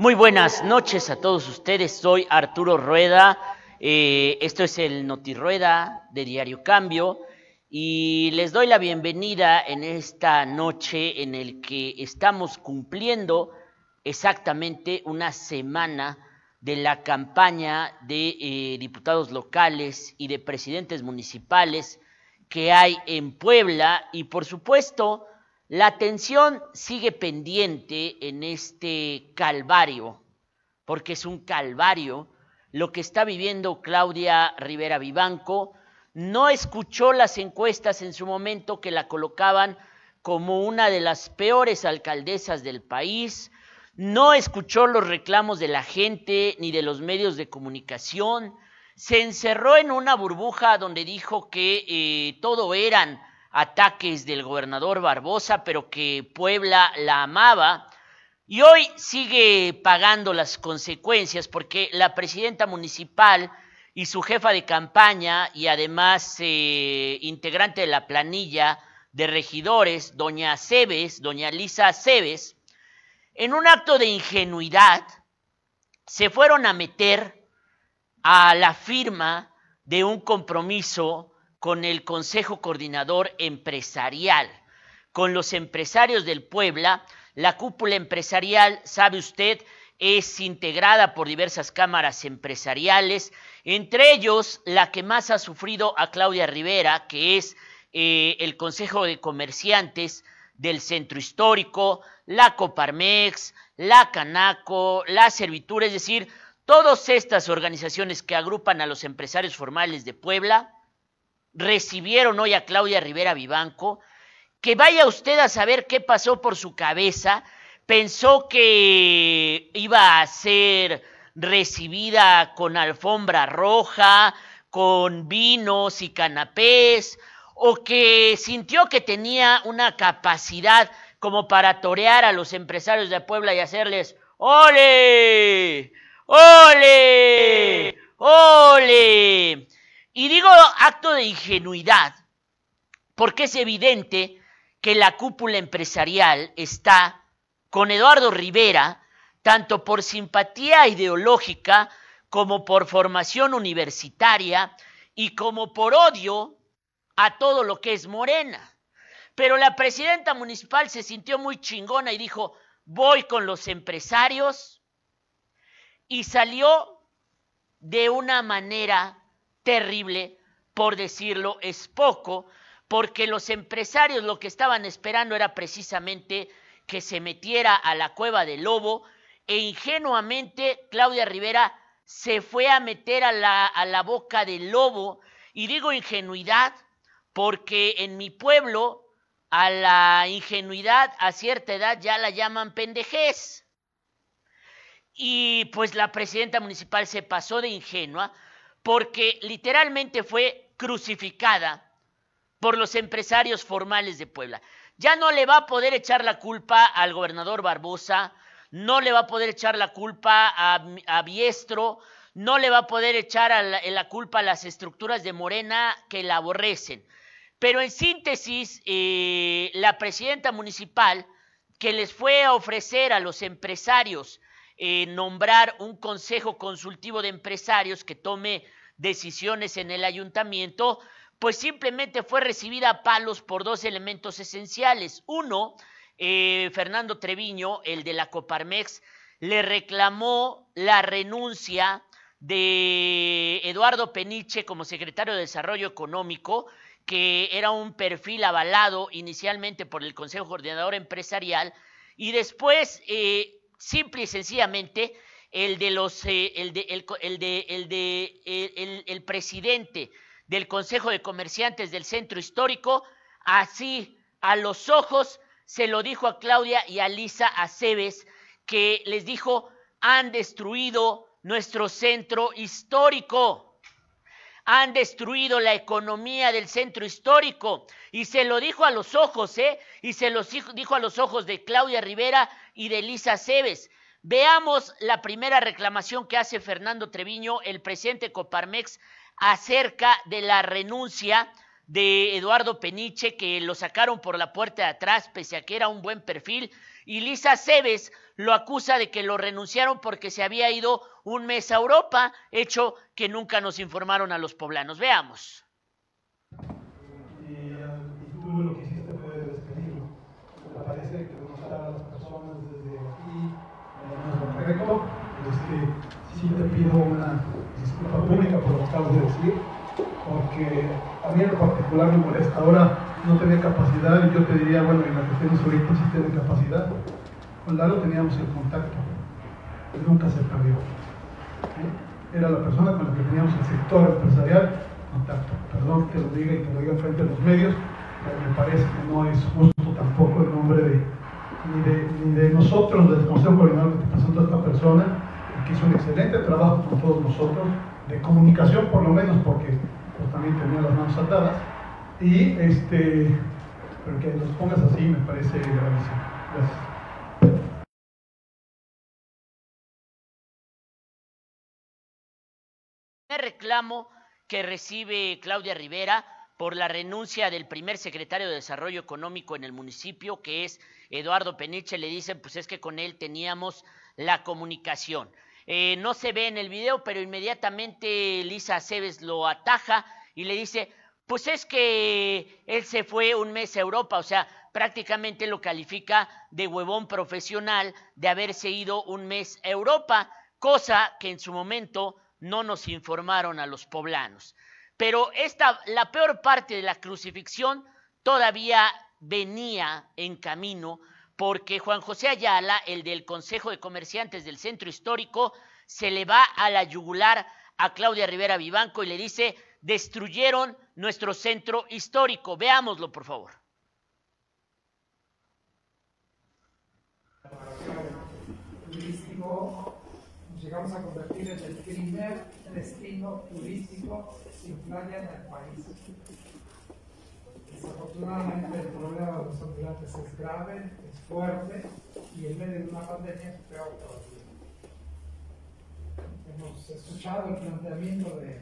Muy buenas noches a todos ustedes, soy Arturo Rueda, eh, esto es el Noti Rueda de Diario Cambio. Y les doy la bienvenida en esta noche en el que estamos cumpliendo exactamente una semana de la campaña de eh, diputados locales y de presidentes municipales que hay en Puebla. Y por supuesto la atención sigue pendiente en este calvario, porque es un calvario lo que está viviendo Claudia Rivera Vivanco. No escuchó las encuestas en su momento que la colocaban como una de las peores alcaldesas del país, no escuchó los reclamos de la gente ni de los medios de comunicación, se encerró en una burbuja donde dijo que eh, todo eran ataques del gobernador Barbosa, pero que Puebla la amaba. Y hoy sigue pagando las consecuencias porque la presidenta municipal y su jefa de campaña y además eh, integrante de la planilla de regidores, doña Cebes, doña Lisa Cebes, en un acto de ingenuidad se fueron a meter a la firma de un compromiso con el Consejo Coordinador Empresarial, con los empresarios del Puebla. La cúpula empresarial, sabe usted, es integrada por diversas cámaras empresariales, entre ellos la que más ha sufrido a Claudia Rivera, que es eh, el Consejo de Comerciantes del Centro Histórico, la Coparmex, la Canaco, la Servitura, es decir, todas estas organizaciones que agrupan a los empresarios formales de Puebla, recibieron hoy a Claudia Rivera Vivanco, que vaya usted a saber qué pasó por su cabeza, pensó que iba a ser recibida con alfombra roja, con vinos y canapés, o que sintió que tenía una capacidad como para torear a los empresarios de Puebla y hacerles ¡Ole! ¡Ole! ¡Ole! Y digo acto de ingenuidad, porque es evidente que la cúpula empresarial está con Eduardo Rivera, tanto por simpatía ideológica como por formación universitaria y como por odio a todo lo que es morena. Pero la presidenta municipal se sintió muy chingona y dijo, voy con los empresarios y salió de una manera terrible, por decirlo es poco, porque los empresarios lo que estaban esperando era precisamente que se metiera a la cueva del lobo e ingenuamente Claudia Rivera se fue a meter a la, a la boca del lobo. Y digo ingenuidad porque en mi pueblo a la ingenuidad a cierta edad ya la llaman pendejez. Y pues la presidenta municipal se pasó de ingenua porque literalmente fue crucificada por los empresarios formales de Puebla. Ya no le va a poder echar la culpa al gobernador Barbosa, no le va a poder echar la culpa a, Biestro, no le va a poder echar la, culpa a las estructuras de Morena que la aborrecen. Pero en síntesis, eh, la presidenta municipal que les fue a ofrecer a los empresarios eh, nombrar un consejo consultivo de empresarios que tome decisiones en el ayuntamiento, pues simplemente fue recibida a palos por dos elementos esenciales. Uno, eh, Fernando Treviño, el de la Coparmex, le reclamó la renuncia de Eduardo Peniche como secretario de Desarrollo Económico, que era un perfil avalado inicialmente por el Consejo Coordinador Empresarial, y después eh, simple y sencillamente el de los eh, el de el, de el de el, el, presidente del Consejo de Comerciantes del Centro Histórico, así a los ojos se lo dijo a Claudia y a Lisa Aceves, que les dijo han destruido nuestro centro histórico han destruido la economía del centro histórico. Y se lo dijo a los ojos, ¿eh? Y se lo dijo a los ojos de Claudia Rivera y de Lisa Cebes. Veamos la primera reclamación que hace Fernando Treviño, el presidente Coparmex, acerca de la renuncia de Eduardo Peniche, que lo sacaron por la puerta de atrás, pese a que era un buen perfil, Y Lisa Cebes lo acusa de que lo renunciaron porque se había ido un mes a Europa, hecho que nunca nos informaron a los poblanos. Veamos. Y, y tú lo que hiciste fue despedirlo. Me parece que conocer a las personas desde aquí, en nuestro correcto. Este, sí te pido una disculpa pública por lo que acabas de decir, porque a mí en particular me molesta. Ahora no tenía capacidad y yo te diría, bueno, en la que tienes ahorita sí tiene capacidad. Con Lalo teníamos el contacto, nunca se perdió. Era la persona con la que teníamos el sector empresarial contacto. Perdón que lo diga y que lo diga frente a los medios, pero me parece que no es justo ni de, ni de nosotros, del Consejo Coordinador que presentó esta persona, que hizo un excelente trabajo con todos nosotros, de comunicación por lo menos, porque pues, también tenía las manos atadas, y este, pero que los pongas así me parece gravísimo. Gracias. reclamo que recibe Claudia Rivera por la renuncia del primer secretario de Desarrollo Económico en el municipio, que es Eduardo Peniche, le dicen, pues es que con él teníamos la comunicación. Eh, no se ve en el video, pero inmediatamente Lisa Aceves lo ataja y le dice, pues es que él se fue un mes a Europa, o sea, prácticamente lo califica de huevón profesional de haberse ido un mes a Europa, cosa que en su momento no nos informaron a los poblanos. Pero esta, la peor parte de la crucifixión todavía venía en camino porque Juan José Ayala, el del Consejo de Comerciantes del Centro Histórico, se le va a la yugular a Claudia Rivera Vivanco y le dice, destruyeron nuestro centro histórico. Veámoslo, por favor. turístico, nos llegamos a convertir en el primer destino turístico sin playa en el país. Desafortunadamente el problema de los ambulantes es grave, es fuerte y en medio de una pandemia es peor todavía. Hemos escuchado el planteamiento de,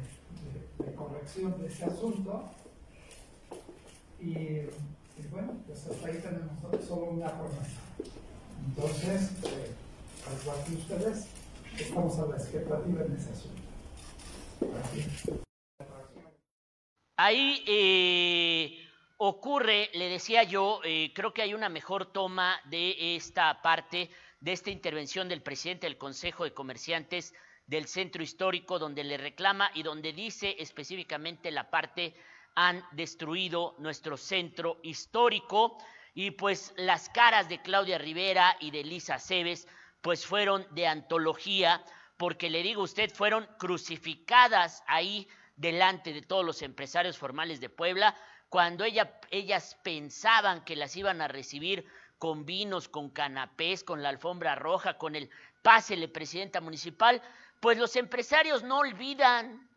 corrección de este asunto y, y bueno, pues hasta ahí tenemos solo una promesa. Entonces, eh, al igual que ustedes, estamos a la expectativa en ese asunto. Ahí eh, ocurre, le decía yo, eh, creo que hay una mejor toma de esta parte, de esta intervención del presidente del Consejo de Comerciantes del Centro Histórico, donde le reclama y donde dice específicamente la parte han destruido nuestro centro histórico y pues las caras de Claudia Rivera y de Lisa Cebes pues fueron de antología porque le digo usted fueron crucificadas ahí delante de todos los empresarios formales de Puebla cuando ella, ellas pensaban que las iban a recibir con vinos, con canapés, con la alfombra roja, con el pásele presidenta municipal, pues los empresarios no olvidan,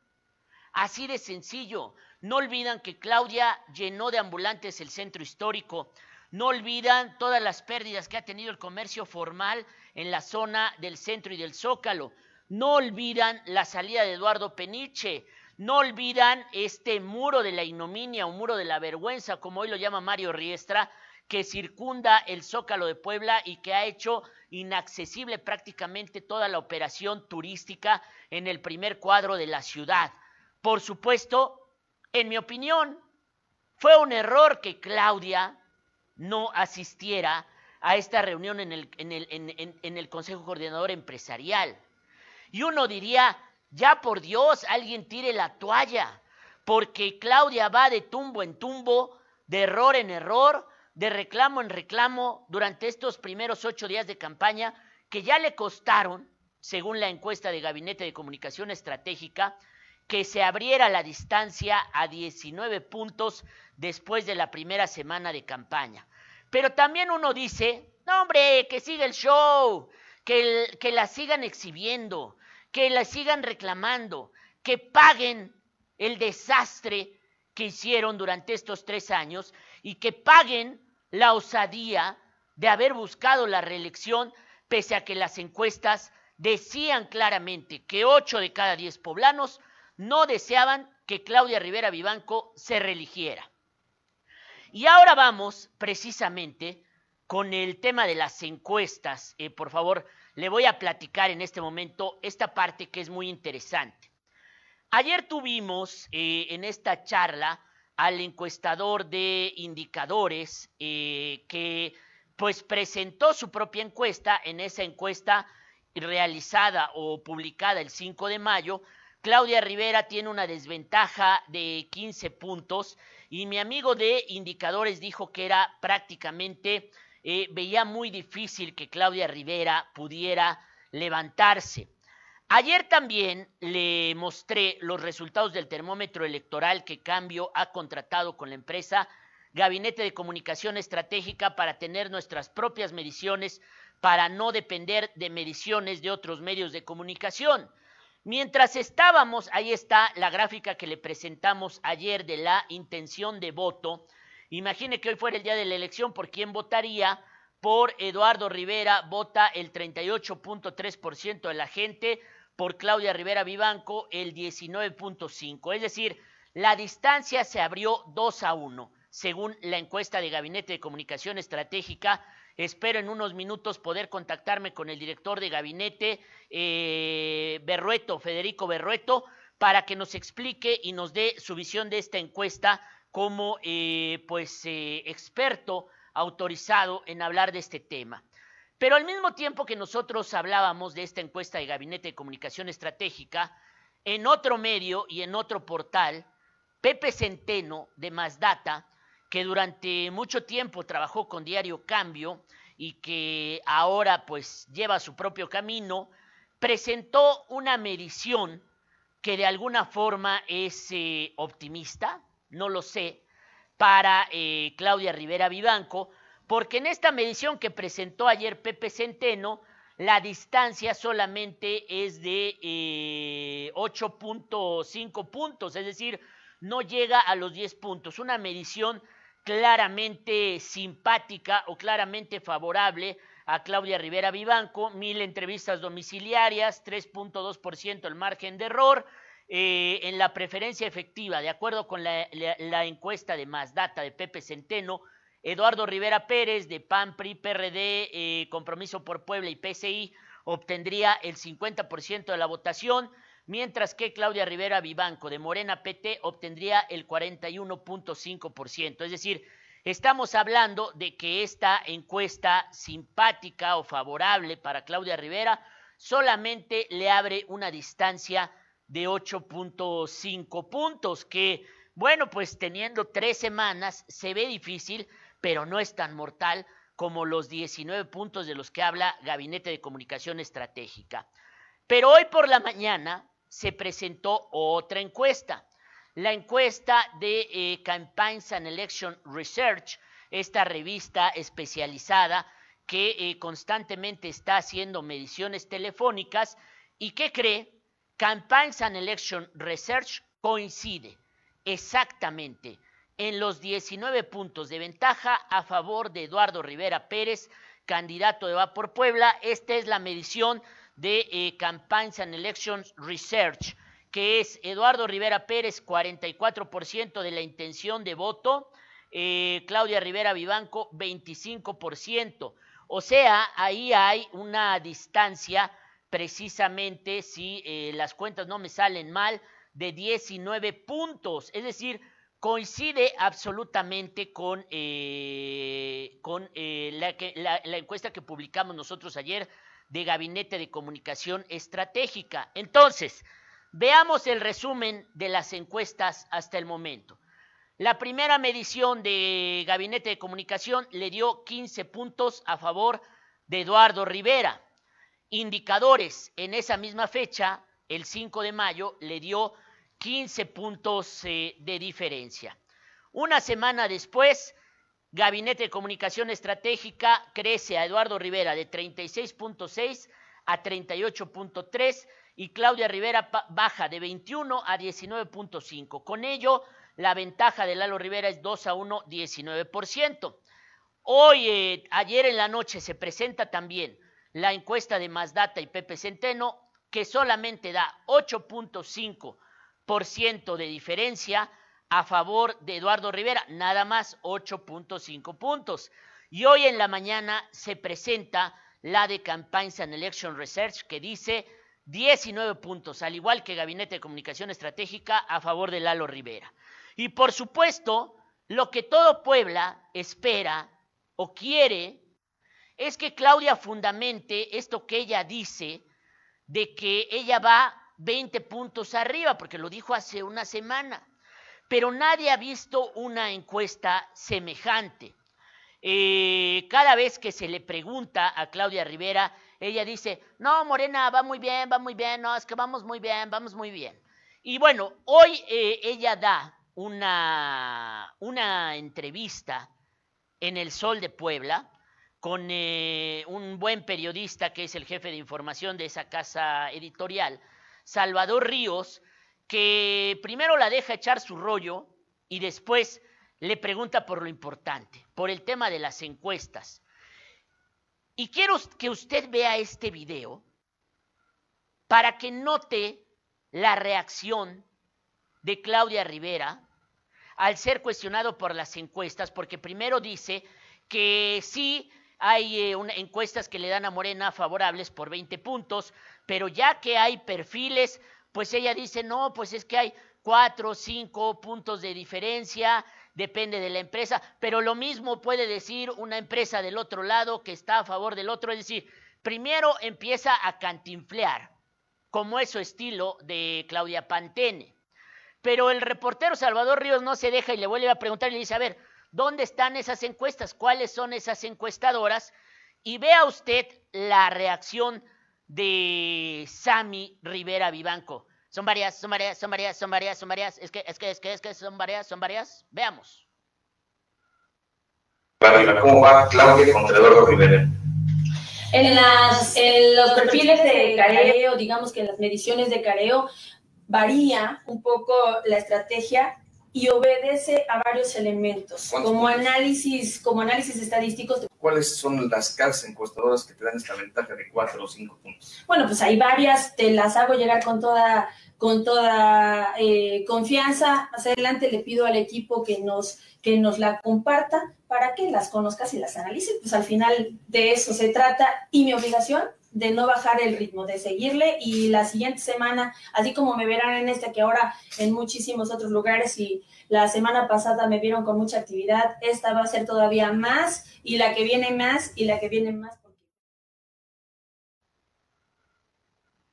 así de sencillo, no olvidan que Claudia llenó de ambulantes el centro histórico, no olvidan todas las pérdidas que ha tenido el comercio formal en la zona del centro y del zócalo, no olvidan la salida de Eduardo Peniche, no olvidan este muro de la ignominia o muro de la vergüenza, como hoy lo llama Mario Riestra, que circunda el Zócalo de Puebla y que ha hecho inaccesible prácticamente toda la operación turística en el primer cuadro de la ciudad. Por supuesto, en mi opinión, fue un error que Claudia no asistiera a esta reunión en el, en el, en, el Consejo Coordinador Empresarial. Y uno diría, ya por Dios, alguien tire la toalla, porque Claudia va de tumbo en tumbo, de error en error, de reclamo en reclamo durante estos primeros ocho días de campaña, que ya le costaron, según la encuesta de Gabinete de Comunicación Estratégica, que se abriera la distancia a 19 puntos después de la primera semana de campaña. Pero también uno dice, no hombre, que siga el show, que, la sigan exhibiendo, que la sigan reclamando, que paguen el desastre que hicieron durante estos tres años y que paguen la osadía de haber buscado la reelección pese a que las encuestas decían claramente que ocho de cada diez poblanos no deseaban que Claudia Rivera Vivanco se reeligiera. Y ahora vamos precisamente con el tema de las encuestas. Eh, por favor, le voy a platicar en este momento esta parte que es muy interesante. Ayer tuvimos eh, en esta charla al encuestador de indicadores eh, que pues presentó su propia encuesta. En esa encuesta realizada o publicada el 5 de mayo, Claudia Rivera tiene una desventaja de 15 puntos y mi amigo de indicadores dijo que era prácticamente, eh, veía muy difícil que Claudia Rivera pudiera levantarse. Ayer también le mostré los resultados del termómetro electoral que Cambio ha contratado con la empresa Gabinete de Comunicación Estratégica para tener nuestras propias mediciones, para no depender de mediciones de otros medios de comunicación. Mientras estábamos, ahí está la gráfica que le presentamos ayer de la intención de voto. Imagine que hoy fuera el día de la elección, ¿por quién votaría? Por Eduardo Rivera vota el 38.3% de la gente, por Claudia Rivera Vivanco el 19.5%. Es decir, la distancia se abrió 2 a 1, según la encuesta de Gabinete de Comunicación Estratégica Espero en unos minutos poder contactarme con el director de gabinete, eh, Berrueto, Federico Berrueto, para que nos explique y nos dé su visión de esta encuesta como eh, pues eh, experto autorizado en hablar de este tema. Pero al mismo tiempo que nosotros hablábamos de esta encuesta de Gabinete de Comunicación Estratégica, en otro medio y en otro portal, Pepe Centeno de Mazdata que durante mucho tiempo trabajó con Diario Cambio y que ahora pues lleva su propio camino, presentó una medición que de alguna forma es eh, optimista, no lo sé, para eh, Claudia Rivera Vivanco, porque en esta medición que presentó ayer Pepe Centeno, la distancia solamente es de 8.5 eh, puntos, es decir, no llega a los 10 puntos. Una medición claramente simpática o claramente favorable a Claudia Rivera Vivanco, mil entrevistas domiciliarias, 3.2% el margen de error. Eh, en la preferencia efectiva, de acuerdo con la, encuesta de Más Data de Pepe Centeno, Eduardo Rivera Pérez de PAN, PRI, PRD, eh, Compromiso por Puebla y PCI obtendría el 50% de la votación, mientras que Claudia Rivera Vivanco de Morena PT obtendría el 41.5%. Es decir, estamos hablando de que esta encuesta simpática o favorable para Claudia Rivera solamente le abre una distancia de 8.5 puntos, que bueno, pues teniendo tres semanas se ve difícil, pero no es tan mortal como los 19 puntos de los que habla Gabinete de Comunicación Estratégica. Pero hoy por la mañana, se presentó otra encuesta, la encuesta de eh, Campaigns and Election Research, esta revista especializada que eh, constantemente está haciendo mediciones telefónicas y que cree Campaigns and Election Research coincide exactamente en los 19 puntos de ventaja a favor de Eduardo Rivera Pérez, candidato de Va por Puebla. Esta es la medición de eh, Campaigns and Elections Research, que es Eduardo Rivera Pérez, 44% de la intención de voto, eh, Claudia Rivera Vivanco, 25%. O sea, ahí hay una distancia, precisamente, si eh, las cuentas no me salen mal, de 19 puntos. Es decir, coincide absolutamente con, con la, la encuesta que publicamos nosotros ayer de Gabinete de Comunicación Estratégica. Entonces, veamos el resumen de las encuestas hasta el momento. La primera medición de Gabinete de Comunicación le dio 15 puntos a favor de Eduardo Rivera. Indicadores en esa misma fecha, el 5 de mayo, le dio 15 puntos eh, de diferencia. Una semana después, Gabinete de Comunicación Estratégica crece a Eduardo Rivera de 36.6 a 38.3 y Claudia Rivera baja de 21 a 19.5. Con ello, la ventaja de Lalo Rivera es 2 a 1, 19%. Hoy, eh, ayer en la noche, se presenta también la encuesta de Mazdata y Pepe Centeno, que solamente da 8.5% de diferencia a favor de Eduardo Rivera, nada más 8.5 puntos. Y hoy en la mañana se presenta la de Campaigns and Election Research que dice 19 puntos, al igual que Gabinete de Comunicación Estratégica a favor de Lalo Rivera. Y por supuesto, lo que todo Puebla espera o quiere es que Claudia fundamente esto que ella dice de que ella va 20 puntos arriba, porque lo dijo hace una semana, pero nadie ha visto una encuesta semejante. Eh, cada vez que se le pregunta a Claudia Rivera, ella dice, no, Morena, va muy bien, va muy bien, no, es que vamos muy bien, vamos muy bien. Y bueno, hoy eh, ella da una, una entrevista en El Sol de Puebla con eh, un buen periodista que es el jefe de información de esa casa editorial, Salvador Ríos, que primero la deja echar su rollo y después le pregunta por lo importante, por el tema de las encuestas. Y quiero que usted vea este video para que note la reacción de Claudia Rivera al ser cuestionado por las encuestas, porque primero dice que sí hay eh, encuestas que le dan a Morena favorables por 20 puntos, pero ya que hay perfiles, pues ella dice, no, pues es que hay cuatro o cinco puntos de diferencia, depende de la empresa, pero lo mismo puede decir una empresa del otro lado que está a favor del otro, es decir, primero empieza a cantinflear, como es su estilo de Claudia Pantene. Pero el reportero Salvador Ríos no se deja y le vuelve a preguntar y le dice, a ver, ¿dónde están esas encuestas? ¿Cuáles son esas encuestadoras? Y vea usted la reacción de Sami Rivera Vivanco. Son varias, son varias, son varias, son varias, son varias. Es que, es que, es que, es que son varias, son varias. Veamos. ¿Cómo va Claudia contra Eduardo Rivera? En, las, en los perfiles de careo, digamos que en las mediciones de careo, varía un poco la estrategia y obedece a varios elementos, como análisis, como análisis estadísticos. ¿Cuáles son las casas encuestadoras que te dan esta ventaja de cuatro o cinco puntos? Bueno, pues hay varias, te las hago llegar con toda, con toda eh, confianza. Más adelante le pido al equipo que nos, que nos la comparta para que las conozcas y las analices. Pues al final de eso se trata y mi obligación de no bajar el ritmo, de seguirle y la siguiente semana, así como me verán en este, que ahora en muchísimos otros lugares y la semana pasada me vieron con mucha actividad, esta va a ser todavía más y la que viene más y la que viene más.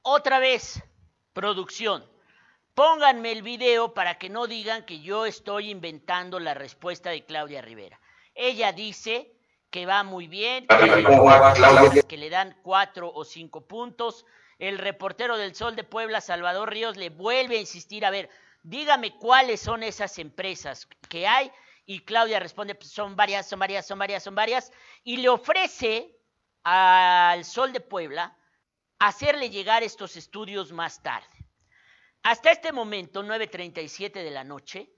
Otra vez, producción. Pónganme el video para que no digan que yo estoy inventando la respuesta de Claudia Rivera. Ella dice que va muy bien, que le dan cuatro o cinco puntos. El reportero del Sol de Puebla, Salvador Ríos, le vuelve a insistir, a ver, dígame cuáles son esas empresas que hay. Y Claudia responde, pues son varias, son varias, son varias, son varias. Y le ofrece al Sol de Puebla hacerle llegar estos estudios más tarde. Hasta este momento, 9.37 de la noche,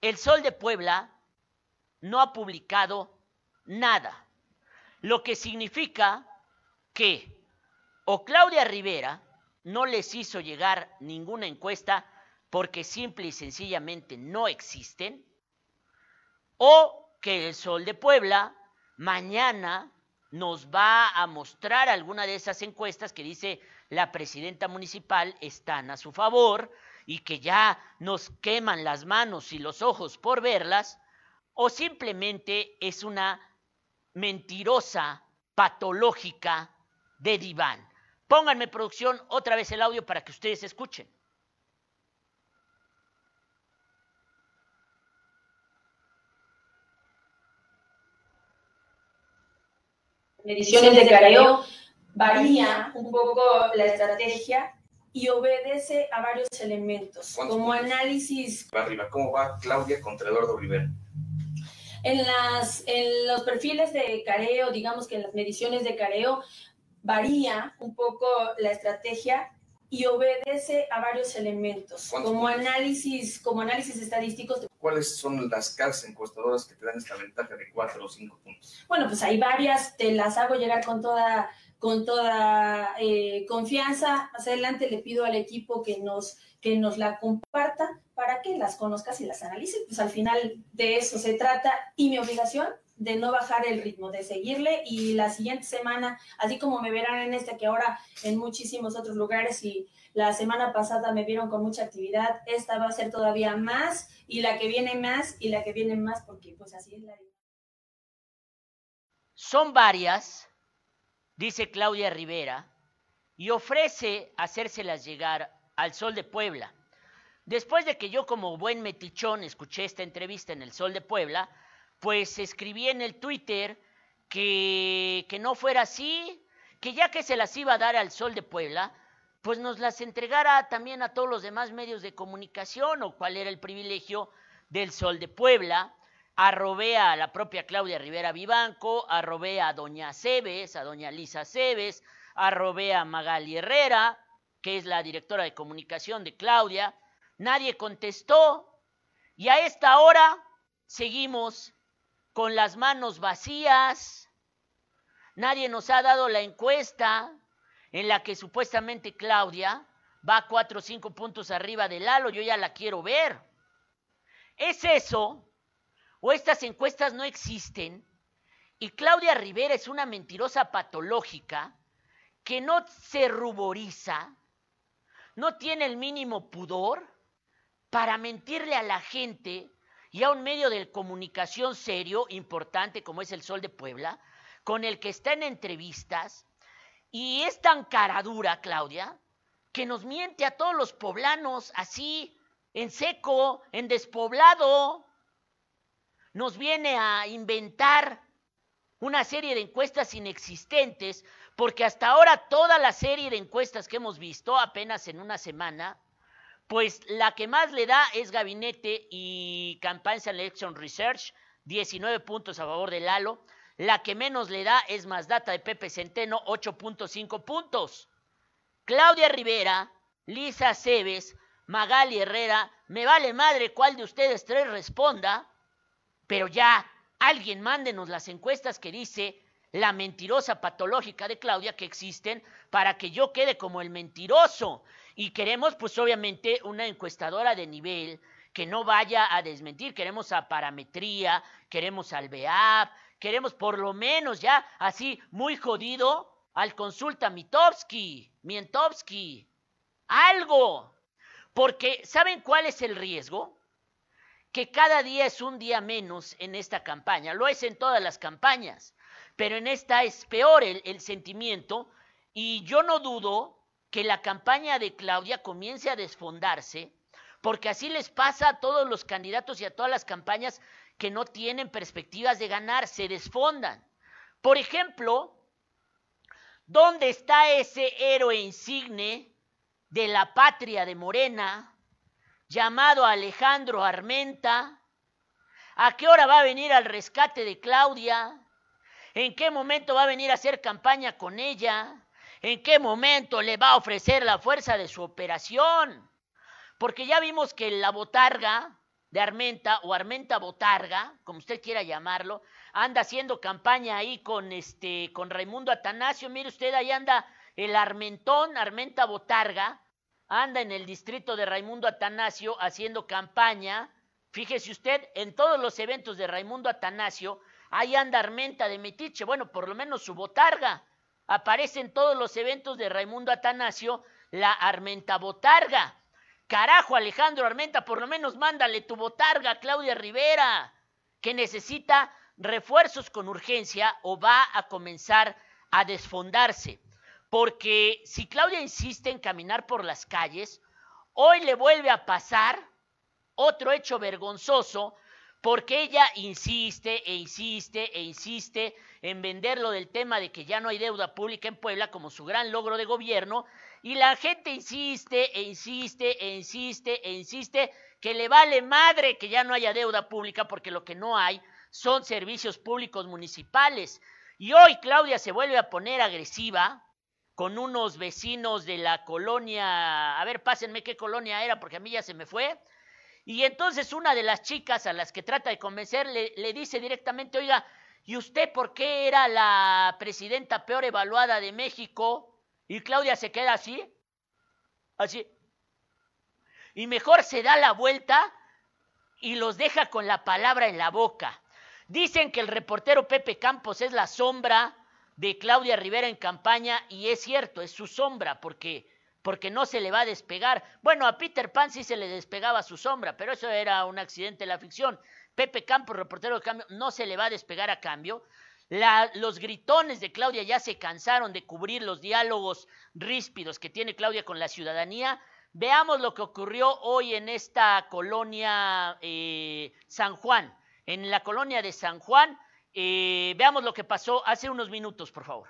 el Sol de Puebla no ha publicado nada. Lo que significa que o Claudia Rivera no les hizo llegar ninguna encuesta porque simple y sencillamente no existen, o que el Sol de Puebla mañana nos va a mostrar alguna de esas encuestas que dice la presidenta municipal están a su favor y que ya nos queman las manos y los ojos por verlas, o simplemente es una mentirosa, patológica de diván. Pónganme producción otra vez el audio para que ustedes escuchen. Mediciones de careo varía un poco la estrategia y obedece a varios elementos, como análisis. Arriba, ¿cómo va Claudia contra Eduardo Rivera? En, las, en los perfiles de careo, digamos que en las mediciones de careo, varía un poco la estrategia y obedece a varios elementos, como análisis, como análisis estadísticos. ¿Cuáles son las casas encuestadoras que te dan esta ventaja de cuatro o cinco puntos? Bueno, pues hay varias, te las hago llegar con toda, con toda eh, confianza. Más adelante le pido al equipo que nos, que nos la comparta para que las conozcas y las analices. Pues al final de eso se trata y mi obligación de no bajar el ritmo, de seguirle y la siguiente semana, así como me verán en esta que ahora en muchísimos otros lugares y la semana pasada me vieron con mucha actividad, esta va a ser todavía más y la que viene más y la que viene más porque pues así es la Son varias, dice Claudia Rivera, y ofrece hacérselas llegar al Sol de Puebla. Después de que yo como buen metichón escuché esta entrevista en el Sol de Puebla, pues escribí en el Twitter que, que no fuera así, que ya que se las iba a dar al Sol de Puebla, pues nos las entregara también a todos los demás medios de comunicación o cuál era el privilegio del Sol de Puebla. Arrobé a la propia Claudia Rivera Vivanco, arrobé a doña Cebes, a doña Lisa Cebes, arrobé a Magali Herrera, que es la directora de comunicación de Claudia. Nadie contestó y a esta hora seguimos con las manos vacías. Nadie nos ha dado la encuesta en la que supuestamente Claudia va cuatro o cinco puntos arriba de Lalo. Yo ya la quiero ver. ¿Es eso? ¿O estas encuestas no existen? Y Claudia Rivera es una mentirosa patológica que no se ruboriza, no tiene el mínimo pudor para mentirle a la gente y a un medio de comunicación serio, importante como es el Sol de Puebla, con el que está en entrevistas, y es tan caradura, Claudia, que nos miente a todos los poblanos así, en seco, en despoblado. Nos viene a inventar una serie de encuestas inexistentes, porque hasta ahora toda la serie de encuestas que hemos visto, apenas en una semana, pues la que más le da es Gabinete y Campaign Election Research, 19 puntos a favor de Lalo. La que menos le da es más data de Pepe Centeno, 8.5 puntos. Claudia Rivera, Lisa Cebes, Magali Herrera, me vale madre cuál de ustedes tres responda, pero ya alguien mándenos las encuestas que dice la mentirosa patológica de Claudia que existen para que yo quede como el mentiroso. Y queremos, pues obviamente, una encuestadora de nivel que no vaya a desmentir. Queremos a parametría, queremos al BEAP, queremos por lo menos ya así muy jodido al consulta Mitowski, Mientowski. Algo. Porque ¿saben cuál es el riesgo? Que cada día es un día menos en esta campaña. Lo es en todas las campañas. Pero en esta es peor el, el sentimiento. Y yo no dudo que la campaña de Claudia comience a desfondarse, porque así les pasa a todos los candidatos y a todas las campañas que no tienen perspectivas de ganar, se desfondan. Por ejemplo, ¿dónde está ese héroe insigne de la patria de Morena, llamado Alejandro Armenta? ¿A qué hora va a venir al rescate de Claudia? ¿En qué momento va a venir a hacer campaña con ella? En qué momento le va a ofrecer la fuerza de su operación. Porque ya vimos que la botarga de Armenta o Armenta Botarga, como usted quiera llamarlo, anda haciendo campaña ahí con este con Raimundo Atanasio. Mire usted, ahí anda el Armentón, Armenta Botarga, anda en el distrito de Raimundo Atanasio haciendo campaña. Fíjese usted, en todos los eventos de Raimundo Atanasio, ahí anda Armenta de Metiche, bueno, por lo menos su botarga aparece en todos los eventos de Raimundo Atanasio la Armenta Botarga. Carajo, Alejandro Armenta, por lo menos mándale tu botarga a Claudia Rivera, que necesita refuerzos con urgencia o va a comenzar a desfondarse. Porque si Claudia insiste en caminar por las calles, hoy le vuelve a pasar otro hecho vergonzoso porque ella insiste e insiste e insiste en venderlo del tema de que ya no hay deuda pública en Puebla como su gran logro de gobierno, y la gente insiste e insiste e insiste e insiste que le vale madre que ya no haya deuda pública porque lo que no hay son servicios públicos municipales. Y hoy Claudia se vuelve a poner agresiva con unos vecinos de la colonia, a ver, pásenme qué colonia era porque a mí ya se me fue, y entonces una de las chicas a las que trata de convencer le, le dice directamente, oiga, ¿Y usted por qué era la presidenta peor evaluada de México? Y Claudia se queda así, así. Y mejor se da la vuelta y los deja con la palabra en la boca. Dicen que el reportero Pepe Campos es la sombra de Claudia Rivera en campaña y es cierto, es su sombra porque porque no se le va a despegar. Bueno, a Peter Pan sí se le despegaba su sombra, pero eso era un accidente de la ficción. Pepe Campos, reportero de cambio, no se le va a despegar a cambio. Los gritones de Claudia ya se cansaron de cubrir los diálogos ríspidos que tiene Claudia con la ciudadanía. Veamos lo que ocurrió hoy en esta colonia eh, San Juan. En la colonia de San Juan, eh, veamos lo que pasó hace unos minutos, por favor.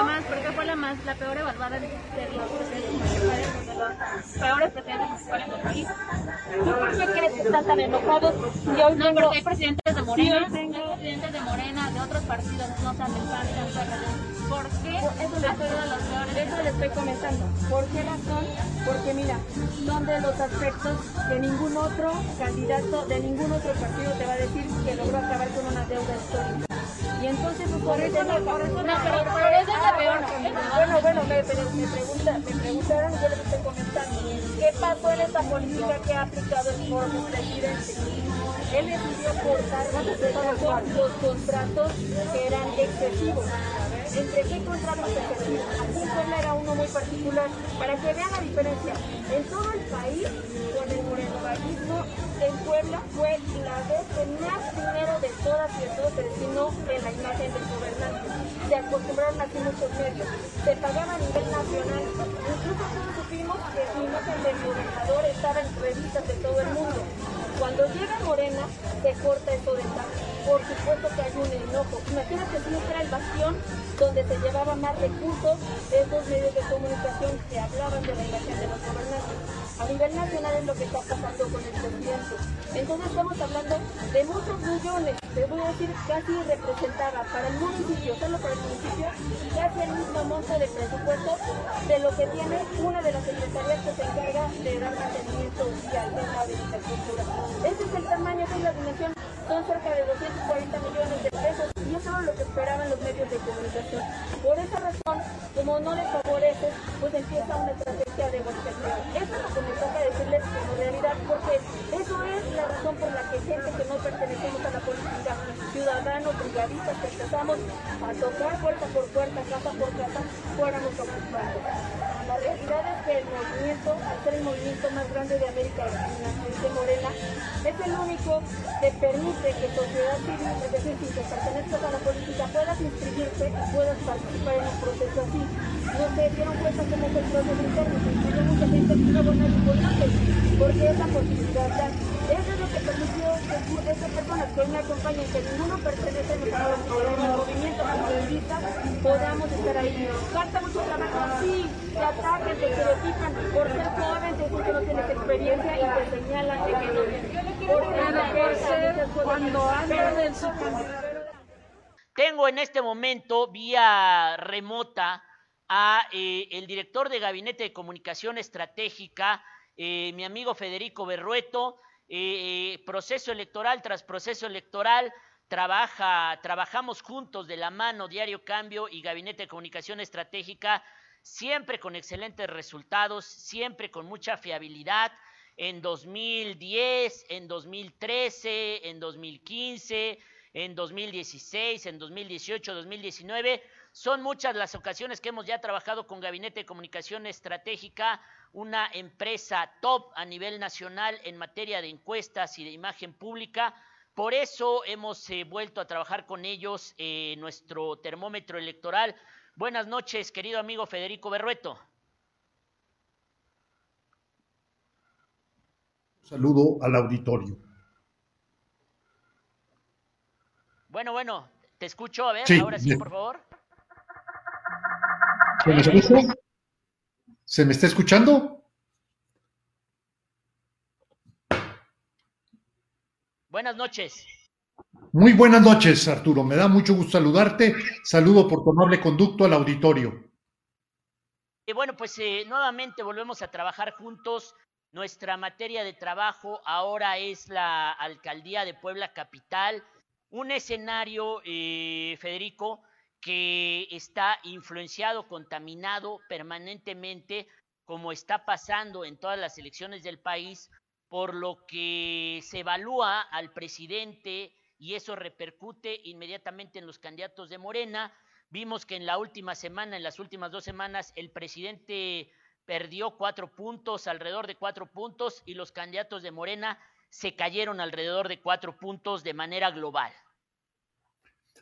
Pregunta más, ¿por qué fue la más la peor evaluada de los presidentes municipales, de los peores presidentes municipales del país? ¿Por qué crees que están tan enojados? Yo no, porque hay presidentes de Morena, sí, tengo... hay presidentes de Morena, de otros partidos, no sean del PAN, PRD. ¿Por qué? Eso les, estoy, los peores? eso les estoy comentando. ¿Por qué razón? Porque mira, son de los aspectos que ningún otro candidato de ningún otro partido te va a decir que logró acabar con una deuda histórica. Y entonces por eso no, por eso no, pero, esa es la peor. Bueno, bueno, me, me, pregunta, me preguntaron, yo les estoy comentando, ¿qué pasó en esta política que ha aplicado el nuevo presidente? Él decidió cortar los contratos que eran excesivos. ¿Entre qué contratos excesivos? Aquí Puebla era uno muy particular. Para que vean la diferencia, en todo el país, con el morenovaguismo, en Puebla fue la vez que más dinero de todas y de todos se destinó en la imagen del gobernante. Se acostumbraron aquí muchos medios. Se pagaba a nivel nacional. Incluso todos supimos que la imagen del gobernador estaba en revistas de todo el mundo. Cuando llega Morena, se corta eso de tal. Por supuesto que hay un enojo. Imagínate si no era el bastión donde se llevaba más recursos esos medios de comunicación que hablaban de la imagen de los gobernantes. A nivel nacional es lo que está pasando con el presidente. Entonces estamos hablando de muchos millones, te voy a decir casi representada para el municipio, solo para el municipio, casi el mismo monto de presupuesto de lo que tiene una de las secretarías que se encarga de dar mantenimiento al tema de infraestructura. Ese es el tamaño, esa es la dimensión, son cerca de 240 millones de pesos y eso es lo que esperaban los medios de comunicación. Por esa razón, como no les favorece, pues empieza una estrategia de golpeteo. Eso es lo que me toca decirles como realidad, porque eso es la razón por la que gente que no pertenecemos a la política, ciudadanos, brigadistas, que empezamos a tocar puerta por puerta, casa por casa, fuéramos ocupados. Realidad es que el movimiento, al ser el movimiento más grande de América Latina, de Morena, es el único que permite que sociedad civil, es decir, sin que pertenezcas a la política, puedas inscribirse y puedas participar en un proceso así. No se dieron cuenta cómo es el proceso interno, se mucha gente que no a conoce, porque es la posibilidad. Eso lo que esas personas que me acompañan, que ninguno pertenece a los movimientos progresistas, podamos estar ahí. Falta mucho trabajo, sí, te atacan, te estereotipan por ser joven, te dicen que no tienes experiencia y te señalan de que no. Porque cuando hablan su Tengo en este momento vía remota a eh, el director de Gabinete de Comunicación Estratégica, eh, mi amigo Federico Berrueto, eh, eh, proceso electoral tras proceso electoral, trabaja, trabajamos juntos de la mano Diario Cambio y Gabinete de Comunicación Estratégica, siempre con excelentes resultados, siempre con mucha fiabilidad. En 2010, en 2013, en 2015, en 2016, en 2018, 2019. Son muchas las ocasiones que hemos ya trabajado con Gabinete de Comunicación Estratégica una empresa top a nivel nacional en materia de encuestas y de imagen pública. Por eso hemos eh, vuelto a trabajar con ellos eh, nuestro termómetro electoral. Buenas noches, querido amigo Federico Berrueto. Saludo al auditorio. Bueno, bueno, te escucho. A ver, ahora sí, por favor. ¿Se me escucha? ¿Se me está escuchando? Buenas noches. Muy buenas noches, Arturo. Me da mucho gusto saludarte. Saludo por tu amable conducto al auditorio. Y bueno, pues eh, nuevamente volvemos a trabajar juntos. Nuestra materia de trabajo ahora es la alcaldía de Puebla Capital. Un escenario, eh, Federico, que está influenciado, contaminado permanentemente, como está pasando en todas las elecciones del país, por lo que se evalúa al presidente y eso repercute inmediatamente en los candidatos de Morena. Vimos que en la última semana, en las últimas dos semanas, el presidente perdió cuatro puntos, alrededor de cuatro puntos, y los candidatos de Morena se cayeron alrededor de cuatro puntos de manera global.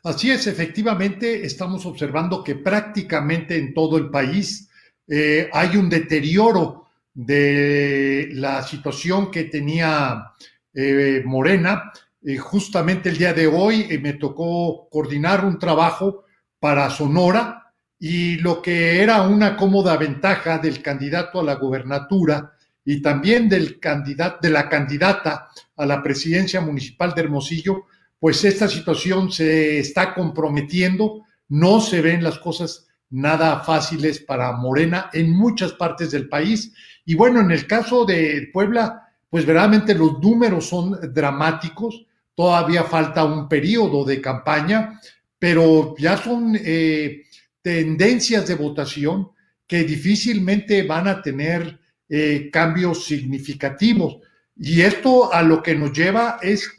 Así es, efectivamente, estamos observando que prácticamente en todo el país eh, hay un deterioro de la situación que tenía eh, Morena. Eh, justamente el día de hoy me tocó coordinar un trabajo para Sonora y lo que era una cómoda ventaja del candidato a la gubernatura y también del candidato, de la candidata a la presidencia municipal de Hermosillo, pues esta situación se está comprometiendo, no se ven las cosas nada fáciles para Morena en muchas partes del país. Y bueno, en el caso de Puebla, pues verdaderamente los números son dramáticos, todavía falta un periodo de campaña, pero ya son eh, tendencias de votación que difícilmente van a tener eh, cambios significativos. Y esto a lo que nos lleva es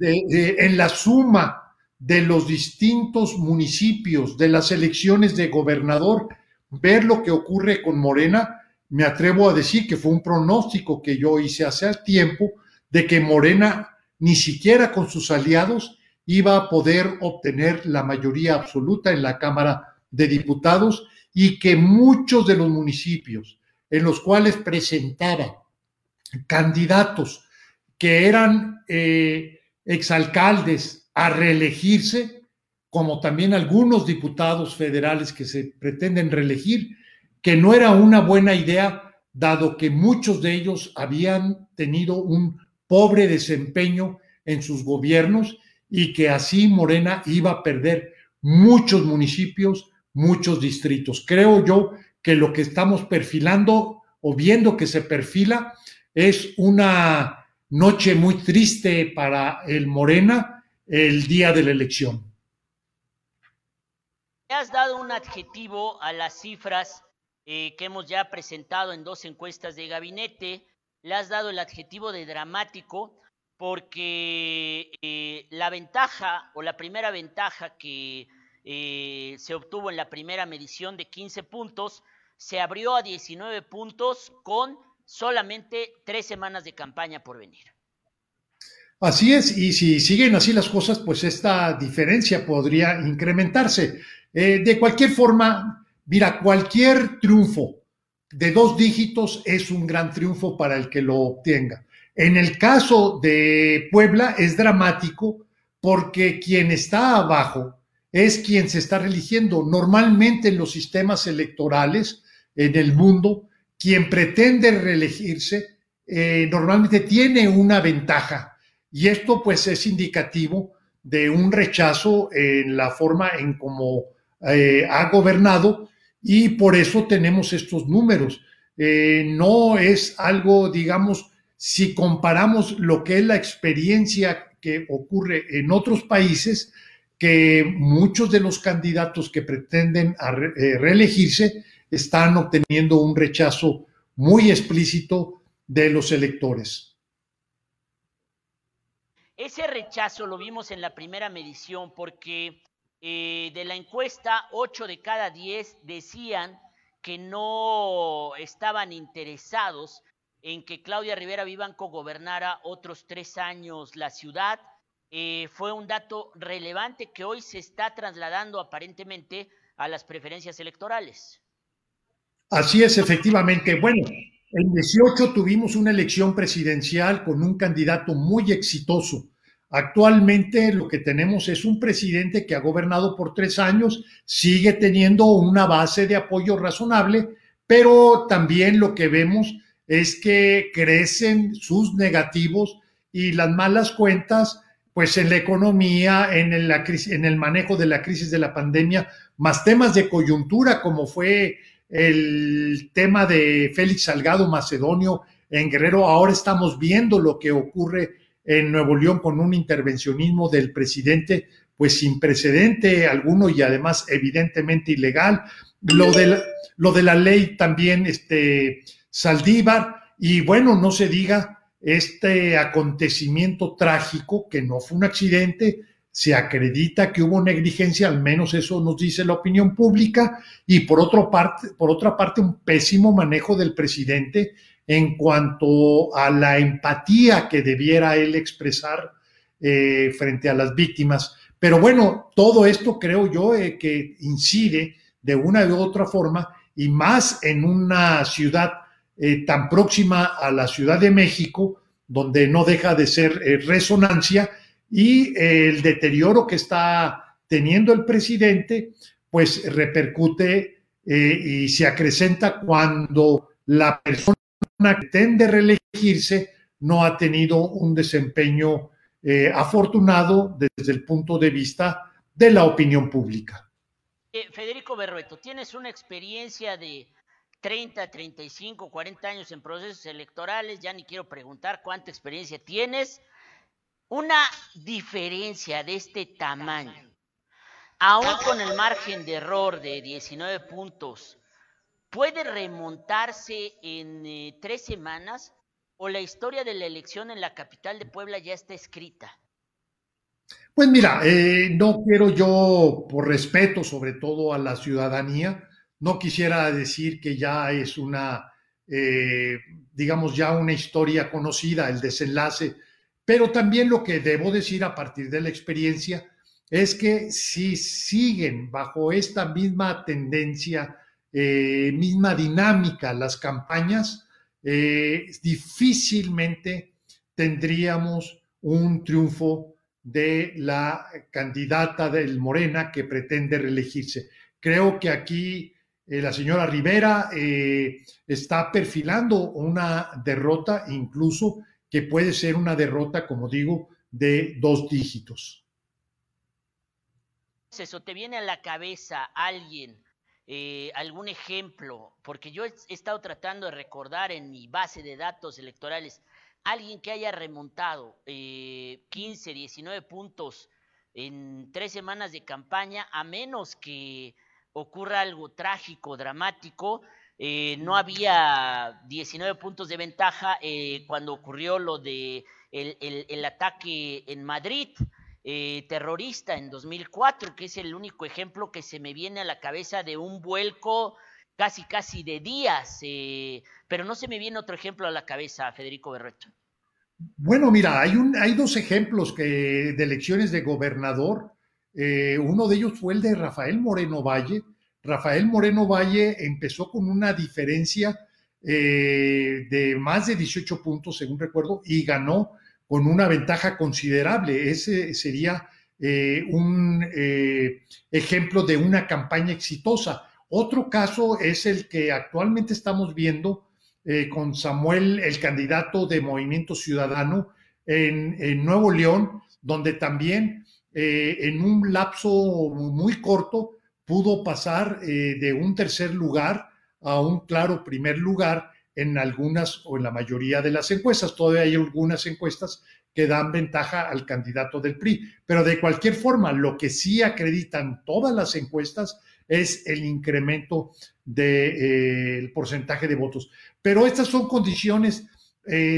en la suma de los distintos municipios, de las elecciones de gobernador, ver lo que ocurre con Morena, me atrevo a decir que fue un pronóstico que yo hice hace tiempo de que Morena ni siquiera con sus aliados iba a poder obtener la mayoría absoluta en la Cámara de Diputados y que muchos de los municipios en los cuales presentaba candidatos que eran eh, exalcaldes a reelegirse, como también algunos diputados federales que se pretenden reelegir, que no era una buena idea, dado que muchos de ellos habían tenido un pobre desempeño en sus gobiernos y que así Morena iba a perder muchos municipios, muchos distritos. Creo yo que lo que estamos perfilando o viendo que se perfila es una noche muy triste para el Morena el día de la elección. Le has dado un adjetivo a las cifras eh, que hemos ya presentado en dos encuestas de gabinete. Le has dado el adjetivo de dramático porque eh, la ventaja o la primera ventaja que eh, se obtuvo en la primera medición de 15 puntos se abrió a 19 puntos con solamente tres semanas de campaña por venir. Así es, y si siguen así las cosas, pues esta diferencia podría incrementarse. Eh, de cualquier forma, mira, cualquier triunfo de dos dígitos es un gran triunfo para el que lo obtenga. En el caso de Puebla es dramático porque quien está abajo es quien se está religiendo. Normalmente en los sistemas electorales en el mundo quien pretende reelegirse eh, normalmente tiene una ventaja y esto pues es indicativo de un rechazo en la forma en cómo eh, ha gobernado y por eso tenemos estos números. Eh, no es algo, digamos, si comparamos lo que es la experiencia que ocurre en otros países, que muchos de los candidatos que pretenden reelegirse están obteniendo un rechazo muy explícito de los electores. Ese rechazo lo vimos en la primera medición porque eh, de la encuesta, 8 de cada 10 decían que no estaban interesados en que Claudia Rivera Vivanco gobernara otros tres años la ciudad. Eh, fue un dato relevante que hoy se está trasladando aparentemente a las preferencias electorales. Así es, efectivamente. Bueno, en 18 tuvimos una elección presidencial con un candidato muy exitoso. Actualmente lo que tenemos es un presidente que ha gobernado por tres años, sigue teniendo una base de apoyo razonable, pero también lo que vemos es que crecen sus negativos y las malas cuentas, pues en la economía, en en el manejo de la crisis de la pandemia, más temas de coyuntura como fue el tema de Félix Salgado Macedonio en Guerrero. Ahora estamos viendo lo que ocurre en Nuevo León con un intervencionismo del presidente pues sin precedente alguno y además evidentemente ilegal. Lo de la, lo de la ley también, este, Saldívar, y bueno, no se diga este acontecimiento trágico, que no fue un accidente, se acredita que hubo negligencia, al menos eso nos dice la opinión pública, y por, otro parte, por otra parte un pésimo manejo del presidente en cuanto a la empatía que debiera él expresar eh, frente a las víctimas. Pero bueno, todo esto creo yo eh, que incide de una u otra forma y más en una ciudad eh, tan próxima a la Ciudad de México, donde no deja de ser eh, resonancia y eh, el deterioro que está teniendo el presidente, pues repercute y se acrecenta cuando la persona que tende a reelegirse no ha tenido un desempeño afortunado desde el punto de vista de la opinión pública. Federico Berrueto, tienes una experiencia de 30, 35, 40 años en procesos electorales, ya ni quiero preguntar cuánta experiencia tienes. Una diferencia de este tamaño, aún con el margen de error de 19 puntos, ¿puede remontarse en eh, tres semanas o la historia de la elección en la capital de Puebla ya está escrita? Pues mira, eh, no quiero yo, por respeto sobre todo a la ciudadanía, no quisiera decir que ya es una, eh, digamos, ya una historia conocida, el desenlace, pero también lo que debo decir a partir de la experiencia es que si siguen bajo esta misma tendencia, eh, misma dinámica las campañas, eh, difícilmente tendríamos un triunfo de la candidata del Morena que pretende reelegirse. Creo que aquí eh, la señora Rivera está perfilando una derrota, incluso que puede ser una derrota, como digo, de dos dígitos. Eso, ¿te viene a la cabeza alguien, eh, algún ejemplo? Porque yo he estado tratando de recordar en mi base de datos electorales, alguien que haya remontado 15, 19 puntos en tres semanas de campaña, a menos que ocurra algo trágico, dramático. Eh, no había 19 puntos de ventaja eh, cuando ocurrió lo de el, ataque en Madrid, eh, terrorista en 2004, que es el único ejemplo que se me viene a la cabeza de un vuelco casi casi de días, pero no se me viene otro ejemplo a la cabeza, Federico Berreto. Bueno, mira, hay, un, hay dos ejemplos que, de elecciones de gobernador eh, uno de ellos fue el de Rafael Moreno Valle. Rafael Moreno Valle empezó con una diferencia eh, de más de 18 puntos, según recuerdo, y ganó con una ventaja considerable. Ese sería eh, un ejemplo de una campaña exitosa. Otro caso es el que actualmente estamos viendo con Samuel, el candidato de Movimiento Ciudadano en Nuevo León, donde también eh, en un lapso muy corto pudo pasar eh, de un tercer lugar a un claro primer lugar en algunas o en la mayoría de las encuestas. Todavía hay algunas encuestas que dan ventaja al candidato del PRI, pero de cualquier forma, lo que sí acreditan todas las encuestas es el incremento del eh, porcentaje de votos. Pero estas son condiciones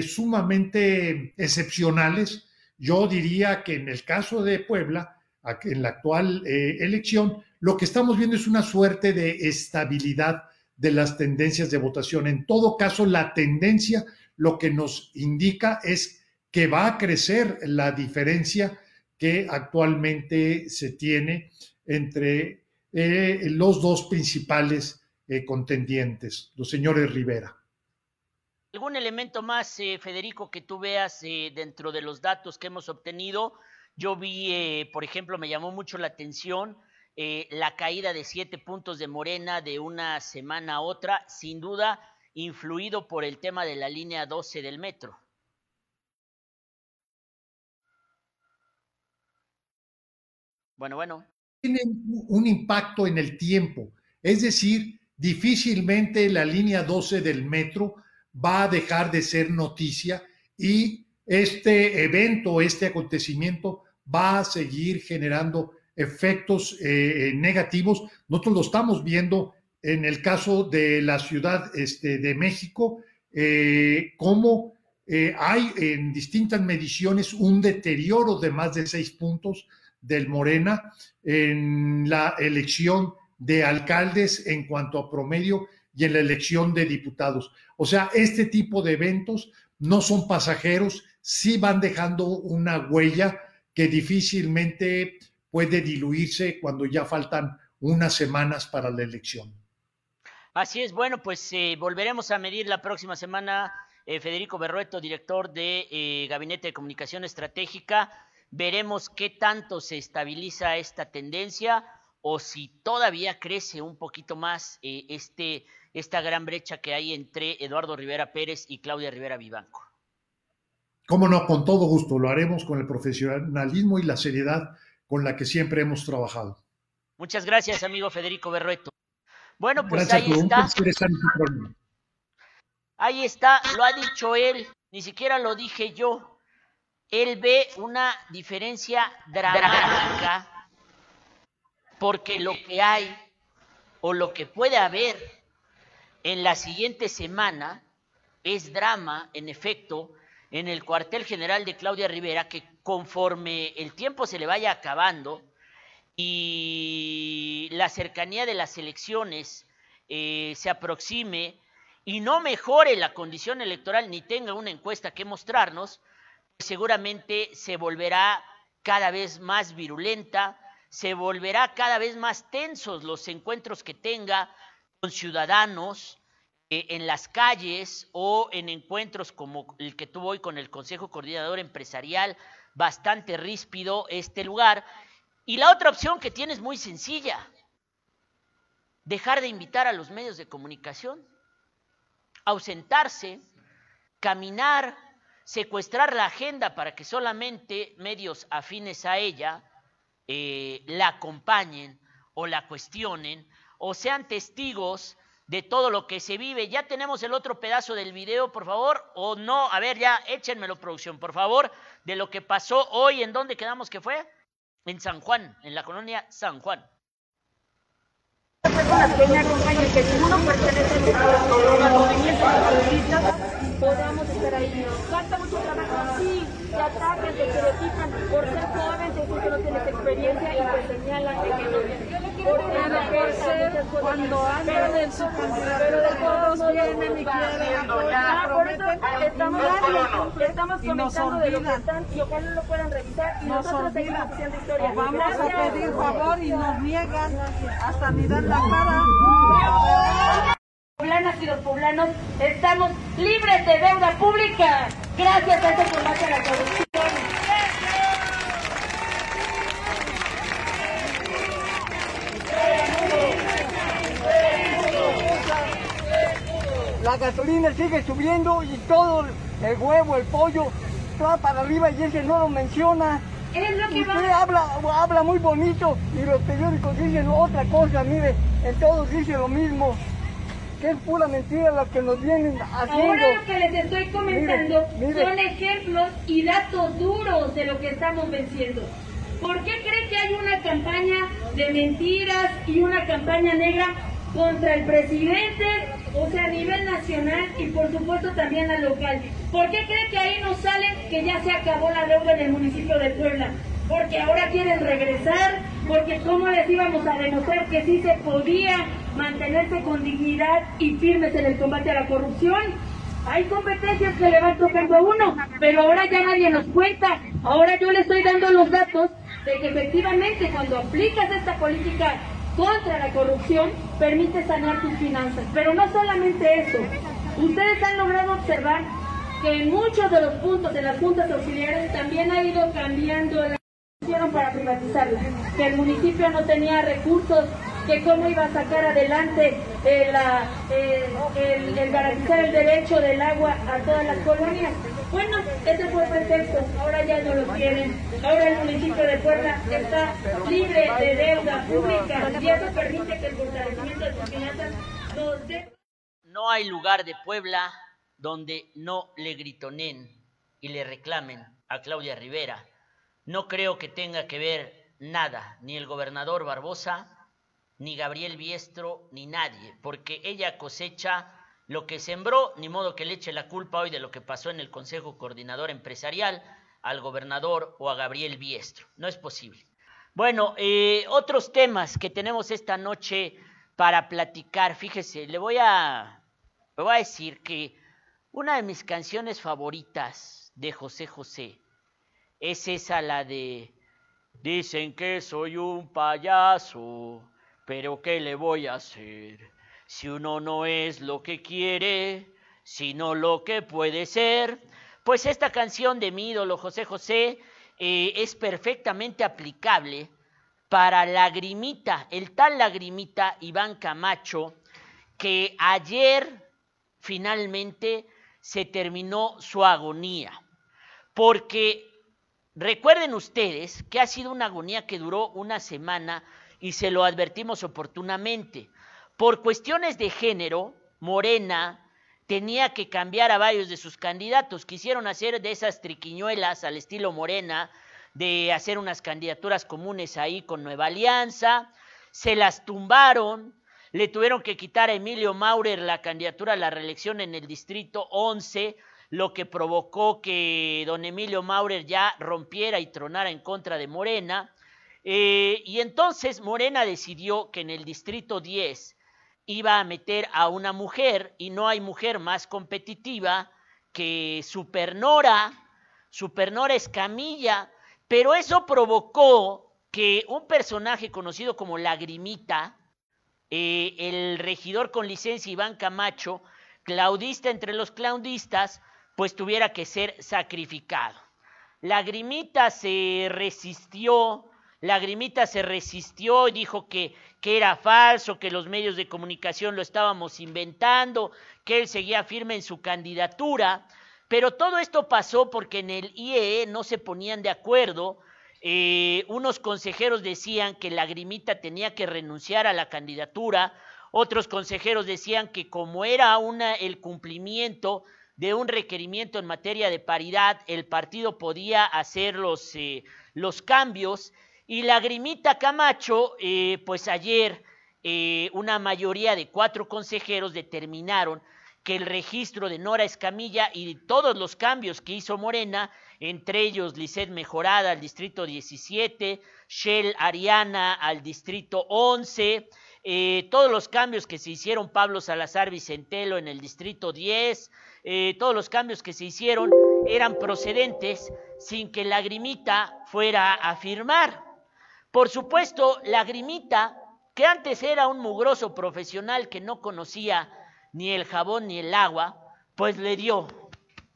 sumamente excepcionales yo diría que en el caso de Puebla, en la actual eh, elección, lo que estamos viendo es una suerte de estabilidad de las tendencias de votación. En todo caso, la tendencia lo que nos indica es que va a crecer la diferencia que actualmente se tiene entre eh, los dos principales eh, contendientes, los señores Rivera. ¿Algún elemento más, eh, Federico, que tú veas dentro de los datos que hemos obtenido? Yo vi, por ejemplo, me llamó mucho la atención la caída de siete puntos de Morena de una semana a otra, sin duda influido por el tema de la línea 12 del metro. Bueno, bueno. Tiene un impacto en el tiempo, es decir, difícilmente la línea 12 del metro va a dejar de ser noticia y este evento, este acontecimiento va a seguir generando efectos eh, negativos. Nosotros lo estamos viendo en el caso de la Ciudad este, de México, eh, cómo eh, hay en distintas mediciones un deterioro de más de seis puntos del Morena en la elección de alcaldes en cuanto a promedio y en la elección de diputados. O sea, este tipo de eventos no son pasajeros, sí van dejando una huella que difícilmente puede diluirse cuando ya faltan unas semanas para la elección. Así es, bueno, pues eh, volveremos a medir la próxima semana. Eh, Federico Berrueto, director de eh, Gabinete de Comunicación Estratégica. Veremos qué tanto se estabiliza esta tendencia o si todavía crece un poquito más este, esta gran brecha que hay entre Eduardo Rivera Pérez y Claudia Rivera Vivanco. Cómo no, con todo gusto, lo haremos con el profesionalismo y la seriedad con la que siempre hemos trabajado. Muchas gracias, amigo Federico Berrueto. Bueno, pues ahí está. Ahí está, lo ha dicho él, ni siquiera lo dije yo. Él ve una diferencia dramática porque lo que hay o lo que puede haber en la siguiente semana es drama, en efecto, en el cuartel general de Claudia Rivera, que conforme el tiempo se le vaya acabando, y la cercanía de las elecciones eh, se aproxime y no mejore la condición electoral ni tenga una encuesta que mostrarnos, pues seguramente se volverá cada vez más virulenta, se volverá cada vez más tensos los encuentros que tenga con ciudadanos eh, en las calles o en encuentros como el que tuvo hoy con el Consejo Coordinador Empresarial, bastante ríspido este lugar, y la otra opción que tiene es muy sencilla, dejar de invitar a los medios de comunicación, ausentarse, caminar, secuestrar la agenda para que solamente medios afines a ella eh, la acompañen o la cuestionen o sean testigos de todo lo que se vive. Ya tenemos el otro pedazo del video, por favor, o no, a ver, ya échenmelo producción, por favor, de lo que pasó hoy, ¿en dónde quedamos que fue? en San Juan, en la colonia San Juan. Podamos estar ahí. Atacan, te estereotipan por ser joven, te dicen que no tienes experiencia y te señalan de que no tienes. Porque ser cuando andan en su pero todos vienen y quieren apoyar. Por eso estamos, estamos comentando de lo que están y ojalá lo puedan revisar y nosotros seguimos haciendo historia. Vamos a pedir favor y nos niegan hasta ni dar la cara poblanas y los poblanos estamos libres de deuda pública gracias a este combate a la corrupción. La gasolina sigue subiendo y todo el huevo, el pollo, va para arriba y ese no lo menciona. Es lo que Usted habla, habla muy bonito y los periódicos dicen otra cosa, mire, en todos dice lo mismo que es pura mentira lo que nos vienen haciendo. Ahora lo que les estoy comentando son ejemplos y datos duros de lo que estamos venciendo. ¿Por qué cree que hay una campaña de mentiras y una campaña negra contra el presidente, o sea, a nivel nacional y por supuesto también a local? ¿Por qué cree que ahí nos sale que ya se acabó la deuda en el municipio de Puebla? Porque ahora quieren regresar, porque cómo les íbamos a demostrar que sí se podía mantenerse con dignidad y firmes en el combate a la corrupción. Hay competencias que le van tocando a uno, pero ahora ya nadie nos cuenta. Ahora yo le estoy dando los datos de que efectivamente cuando aplicas esta política contra la corrupción, permite sanear tus finanzas. Pero no solamente eso, ustedes han logrado observar que en muchos de los puntos de las juntas auxiliares también ha ido cambiando la para privatizarla, que el municipio no tenía recursos que cómo iba a sacar adelante el, el, garantizar el derecho del agua a todas las colonias. Bueno, ese fue el pretexto, ahora ya no lo tienen. Ahora el municipio de Puebla está libre de deuda pública y eso permite que el fortalecimiento de sus finanzas nos dé... No hay lugar de Puebla donde no le gritonen y le reclamen a Claudia Rivera no creo que tenga que ver nada, ni el gobernador Barbosa, ni Gabriel Biestro, ni nadie, porque ella cosecha lo que sembró, ni modo que le eche la culpa hoy de lo que pasó en el Consejo Coordinador Empresarial al gobernador o a Gabriel Biestro. No es posible. Bueno, eh, otros temas que tenemos esta noche para platicar. Fíjese, le voy a, le voy a decir que una de mis canciones favoritas de José José es esa, la de Dicen que soy un payaso, pero ¿qué le voy a hacer? Si uno no es lo que quiere, sino lo que puede ser. Pues esta canción de mi ídolo José José eh, es perfectamente aplicable para Lagrimita, el tal Lagrimita Iván Camacho, que ayer finalmente se terminó su agonía. Porque recuerden ustedes que ha sido una agonía que duró una semana y se lo advertimos oportunamente. Por cuestiones de género, Morena tenía que cambiar a varios de sus candidatos. Quisieron hacer de esas triquiñuelas al estilo Morena, de hacer unas candidaturas comunes ahí con Nueva Alianza, se las tumbaron, le tuvieron que quitar a Emilio Maurer la candidatura a la reelección en el distrito 11, lo que provocó que don Emilio Maurer ya rompiera y tronara en contra de Morena. Eh, y entonces Morena decidió que en el distrito 10 iba a meter a una mujer y no hay mujer más competitiva que Supernora, Supernora Escamilla, pero eso provocó que un personaje conocido como Lagrimita, eh, el regidor con licencia Iván Camacho, claudista entre los claudistas, pues tuviera que ser sacrificado. Lagrimita se resistió, Lagrimita se resistió y dijo que, que era falso, que los medios de comunicación lo estábamos inventando, que él seguía firme en su candidatura, pero todo esto pasó porque en el IEE no se ponían de acuerdo. Eh, unos consejeros decían que Lagrimita tenía que renunciar a la candidatura, otros consejeros decían que como era una, el cumplimiento de un requerimiento en materia de paridad, el partido podía hacer los, eh, los cambios y Lagrimita Camacho, eh, pues ayer eh, una mayoría de cuatro consejeros determinaron que el registro de Nora Escamilla y todos los cambios que hizo Morena, entre ellos Lisset Mejorada al distrito 17, Shell Ariana al distrito 11, eh, todos los cambios que se hicieron Pablo Salazar Vicentelo en el distrito 10, todos los cambios que se hicieron eran procedentes sin que Lagrimita fuera a firmar. Por supuesto, Lagrimita, que antes era un mugroso profesional que no conocía ni el jabón ni el agua, pues le dio,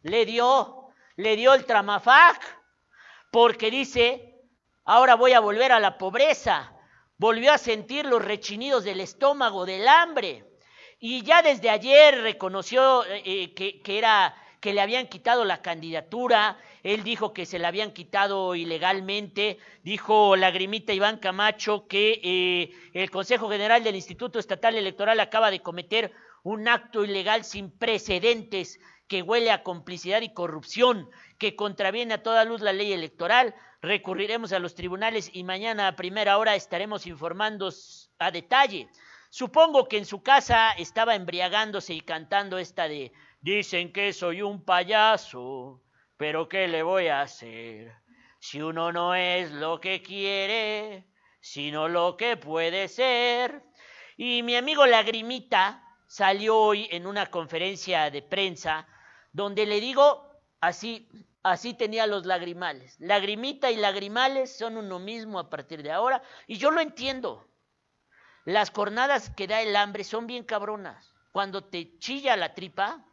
le dio, le dio el tramafac, porque dice, ahora voy a volver a la pobreza, volvió a sentir los rechinidos del estómago, del hambre, y ya desde ayer reconoció eh, eh, que, que era que le habían quitado la candidatura, él dijo que se la habían quitado ilegalmente, dijo Lagrimita Iván Camacho que eh, el Consejo General del Instituto Estatal Electoral acaba de cometer un acto ilegal sin precedentes que huele a complicidad y corrupción, que contraviene a toda luz la ley electoral. Recurriremos a los tribunales y mañana a primera hora estaremos informando a detalle. Supongo que en su casa estaba embriagándose y cantando esta de Dicen que soy un payaso, pero ¿qué le voy a hacer? Si uno no es lo que quiere, sino lo que puede ser. Y mi amigo Lagrimita salió hoy en una conferencia de prensa donde le digo así, así tenía los lagrimales. Lagrimita y lagrimales son uno mismo a partir de ahora y yo lo entiendo. Las jornadas que da el hambre son bien cabronas. Cuando te chilla la tripa,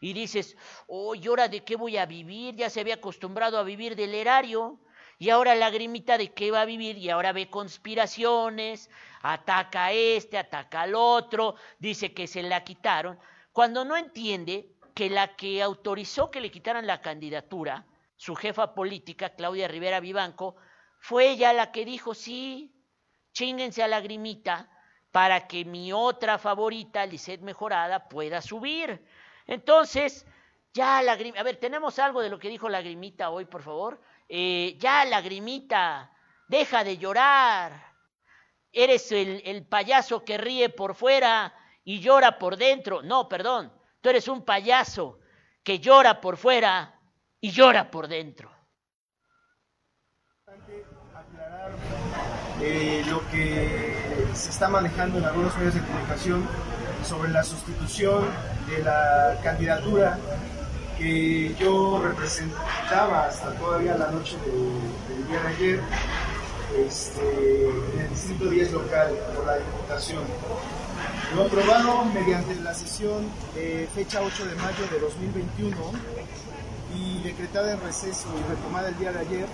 y dices, oh, ¿y ahora de qué voy a vivir? Ya se había acostumbrado a vivir del erario y ahora lagrimita de qué va a vivir y ahora ve conspiraciones, ataca a este, ataca al otro, dice que se la quitaron, cuando no entiende que la que autorizó que le quitaran la candidatura, su jefa política, Claudia Rivera Vivanco, fue ella la que dijo, sí, chinguense a lagrimita para que mi otra favorita, Lisette Mejorada, pueda subir. Entonces, ya Lagrimita, a ver, tenemos algo de lo que dijo Lagrimita hoy, por favor. eh, ya lagrimita, deja de llorar. Eres el, el payaso que ríe por fuera y llora por dentro. No, perdón, tú eres un payaso que llora por fuera y llora por dentro. aclarar eh, lo que se está manejando en algunos medios de comunicación sobre la sustitución de la candidatura que yo representaba hasta todavía la noche de- del día de ayer este, en el Distrito 10 local por la Diputación. Lo aprobado mediante la sesión fecha 8 de mayo de 2021 y decretada en receso y retomada el día de ayer,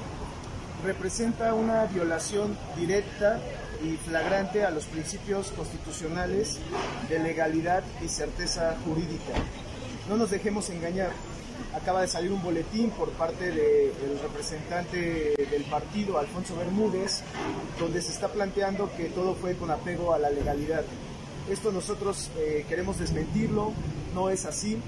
representa una violación directa y flagrante a los principios constitucionales de legalidad y certeza jurídica. No nos dejemos engañar. Acaba de salir un boletín por parte del representante del partido, Alfonso Bermúdez, donde se está planteando que todo fue con apego a la legalidad. Esto nosotros eh, queremos desmentirlo, no es así.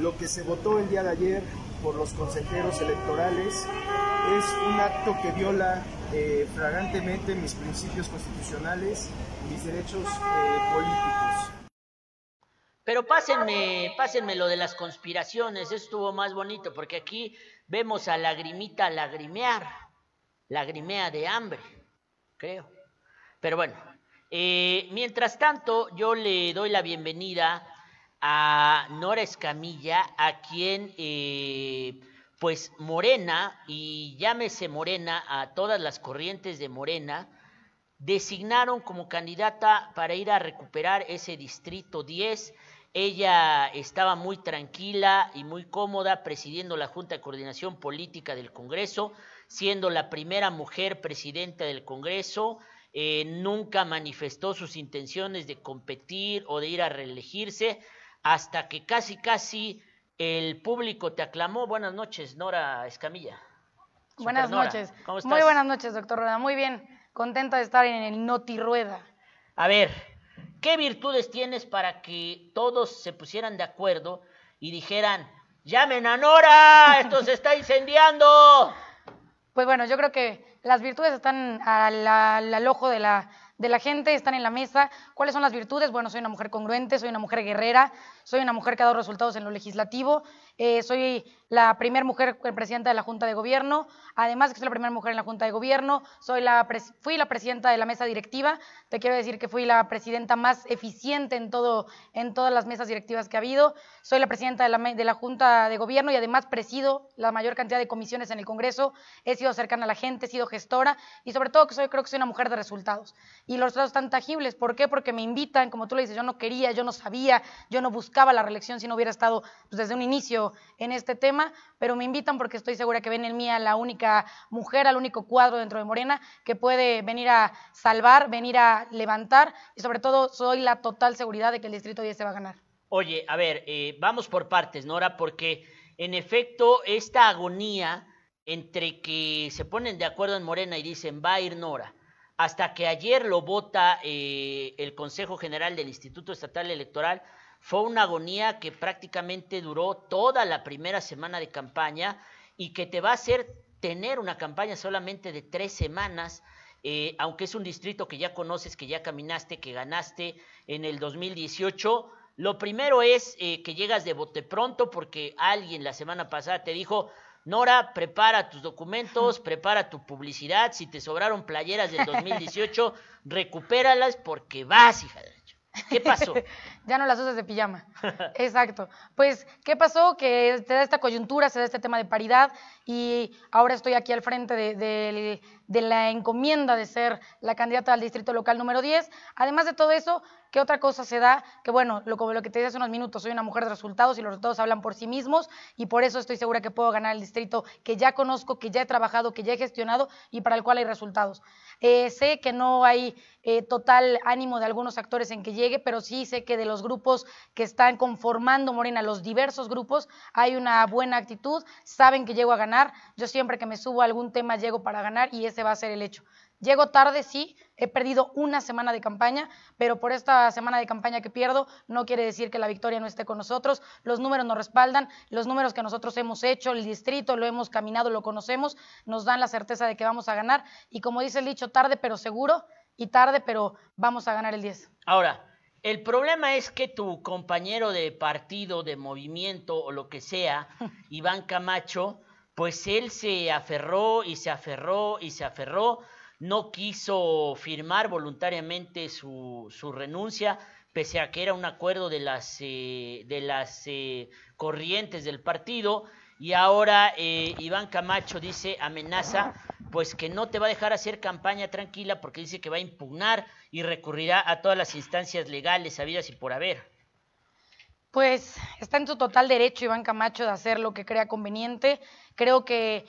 Lo que se votó el día de ayer por los consejeros electorales es un acto que viola eh, flagrantemente mis principios constitucionales, mis derechos eh, políticos. Pero pásenme, pásenme lo de las conspiraciones, estuvo más bonito, porque aquí vemos a Lagrimita lagrimear, lagrimea de hambre, creo. Pero bueno, eh, mientras tanto, yo le doy la bienvenida a Nora Escamilla, a quien, eh, pues Morena, y llámese Morena a todas las corrientes de Morena, designaron como candidata para ir a recuperar ese distrito 10. Ella estaba muy tranquila y muy cómoda presidiendo la Junta de Coordinación Política del Congreso, siendo la primera mujer presidenta del Congreso. Eh, nunca manifestó sus intenciones de competir o de ir a reelegirse hasta que casi, casi el público te aclamó. Buenas noches, Nora Escamilla. Buenas noches. ¿Cómo estás? Muy buenas noches, doctor Rueda. Muy bien. Contenta de estar en el Noti Rueda. A ver, ¿qué virtudes tienes para que todos se pusieran de acuerdo y dijeran, llamen a Nora, esto se está incendiando? Pues bueno, yo creo que las virtudes están al, al- al ojo de la, de la gente, están en la mesa. ¿Cuáles son las virtudes? Bueno, soy una mujer congruente, soy una mujer guerrera, soy una mujer que ha dado resultados en lo legislativo, eh, soy la primera mujer presidenta de la Junta de Gobierno, además que soy la primera mujer en la Junta de Gobierno, soy la fui la presidenta de la mesa directiva, te quiero decir que fui la presidenta más eficiente en, todo, en todas las mesas directivas que ha habido, soy la presidenta de la, me- de la Junta de Gobierno y además presido la mayor cantidad de comisiones en el Congreso, he sido cercana a la gente, he sido gestora y sobre todo que soy, creo que soy una mujer de resultados. Y los resultados están tangibles, ¿por qué? Porque me invitan, como tú le dices, yo no quería, yo no sabía, yo no buscaba la reelección si no hubiera estado pues, desde un inicio en este tema, pero me invitan porque estoy segura que ven en mí la única mujer, al único cuadro dentro de Morena que puede venir a salvar, venir a levantar y sobre todo soy la total seguridad de que el Distrito 10 se va a ganar. Oye, a ver, eh, vamos por partes, Nora, porque en efecto esta agonía entre que se ponen de acuerdo en Morena y dicen va a ir Nora, hasta que ayer lo vota eh, el Consejo General del Instituto Estatal Electoral, fue una agonía que prácticamente duró toda la primera semana de campaña y que te va a hacer tener una campaña solamente de tres semanas, eh, aunque es un distrito que ya conoces, que ya caminaste, que ganaste en el 2018. Lo primero es eh, que llegas de bote pronto porque alguien la semana pasada te dijo, Nora, prepara tus documentos, prepara tu publicidad, si te sobraron playeras del 2018, recupéralas porque vas, hija ¿Qué pasó? ya no las usas de pijama. Exacto. Pues, ¿qué pasó? Que se da esta coyuntura, se da este tema de paridad y ahora estoy aquí al frente de, la encomienda de ser la candidata al distrito local número 10. Además de todo eso, ¿qué otra cosa se da? Que bueno, lo, como lo que te dije hace unos minutos, soy una mujer de resultados y los resultados hablan por sí mismos y por eso estoy segura que puedo ganar el distrito que ya conozco, que ya he trabajado, que ya he gestionado y para el cual hay resultados. Eh, sé que no hay eh, total ánimo de algunos actores en que llegue, pero sí sé que de los grupos que están conformando Morena, los diversos grupos, hay una buena actitud, saben que llego a ganar ganar. Yo siempre que me subo a algún tema llego para ganar y ese va a ser el hecho. Llego tarde, sí, he perdido una semana de campaña, pero por esta semana de campaña que pierdo no quiere decir que la victoria no esté con nosotros. Los números nos respaldan, los números que nosotros hemos hecho, el distrito, lo hemos caminado, lo conocemos, nos dan la certeza de que vamos a ganar. Y como dice el dicho, tarde pero seguro y tarde pero vamos a ganar el 10. Ahora, el problema es que tu compañero de partido, de movimiento o lo que sea, Iván Camacho, pues él se aferró y se aferró y se aferró no quiso firmar voluntariamente su, renuncia, pese a que era un acuerdo de las, eh, de las eh, corrientes del partido. Y ahora eh, Iván Camacho dice, amenaza, pues que no te va a dejar hacer campaña tranquila porque dice que va a impugnar y recurrirá a todas las instancias legales sabidas y por haber. Pues está en su total derecho Iván Camacho de hacer lo que crea conveniente. Creo que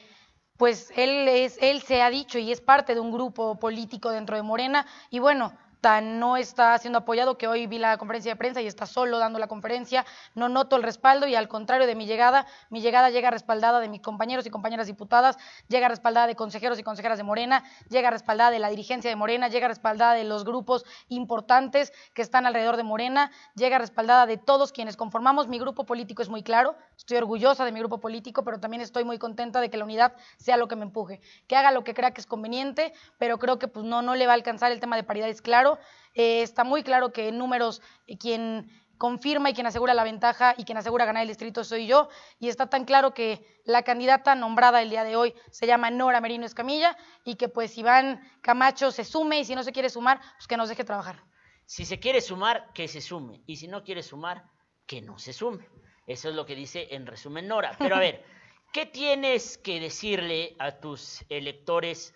pues él, es, él se ha dicho y es parte de un grupo político dentro de Morena y bueno, no está siendo apoyado, que hoy vi la conferencia de prensa y está solo dando la conferencia, no noto el respaldo y al contrario de mi llegada, mi llegada llega respaldada de mis compañeros y compañeras diputadas, llega respaldada de consejeros y consejeras de Morena, llega respaldada de la dirigencia de Morena, llega respaldada de los grupos importantes que están alrededor de Morena, llega respaldada de todos quienes conformamos. Mi grupo político, es muy claro, estoy orgullosa de mi grupo político, pero también estoy muy contenta de que la unidad sea lo que me empuje, que haga lo que crea que es conveniente, pero creo que pues no, no le va a alcanzar el tema de paridad, es claro, eh, está muy claro que en números eh, quien confirma y quien asegura la ventaja y quien asegura ganar el distrito soy yo. Y está tan claro que la candidata nombrada el día de hoy se llama Nora Merino Escamilla y que pues Iván Camacho se sume y si no se quiere sumar, pues que nos deje trabajar. Si se quiere sumar, que se sume. Y si no quiere sumar, que no se sume. Eso es lo que dice en resumen Nora. Pero a ver, ¿qué tienes que decirle a tus electores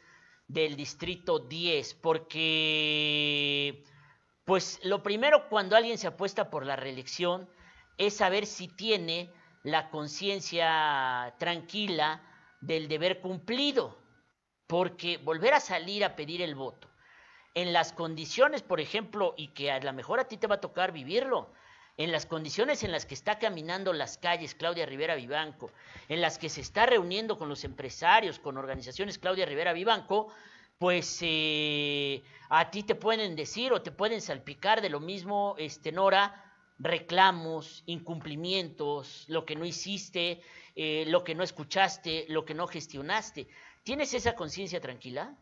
del distrito 10, porque pues lo primero cuando alguien se apuesta por la reelección es saber si tiene la conciencia tranquila del deber cumplido, porque volver a salir a pedir el voto en las condiciones, por ejemplo, y que a lo mejor a ti te va a tocar vivirlo, en las condiciones en las que está caminando las calles Claudia Rivera Vivanco, en las que se está reuniendo con los empresarios, con organizaciones Claudia Rivera Vivanco, pues eh, a ti te pueden decir o te pueden salpicar de lo mismo, este, Nora, reclamos, incumplimientos, lo que no hiciste, eh, lo que no escuchaste, lo que no gestionaste. ¿Tienes esa conciencia tranquila?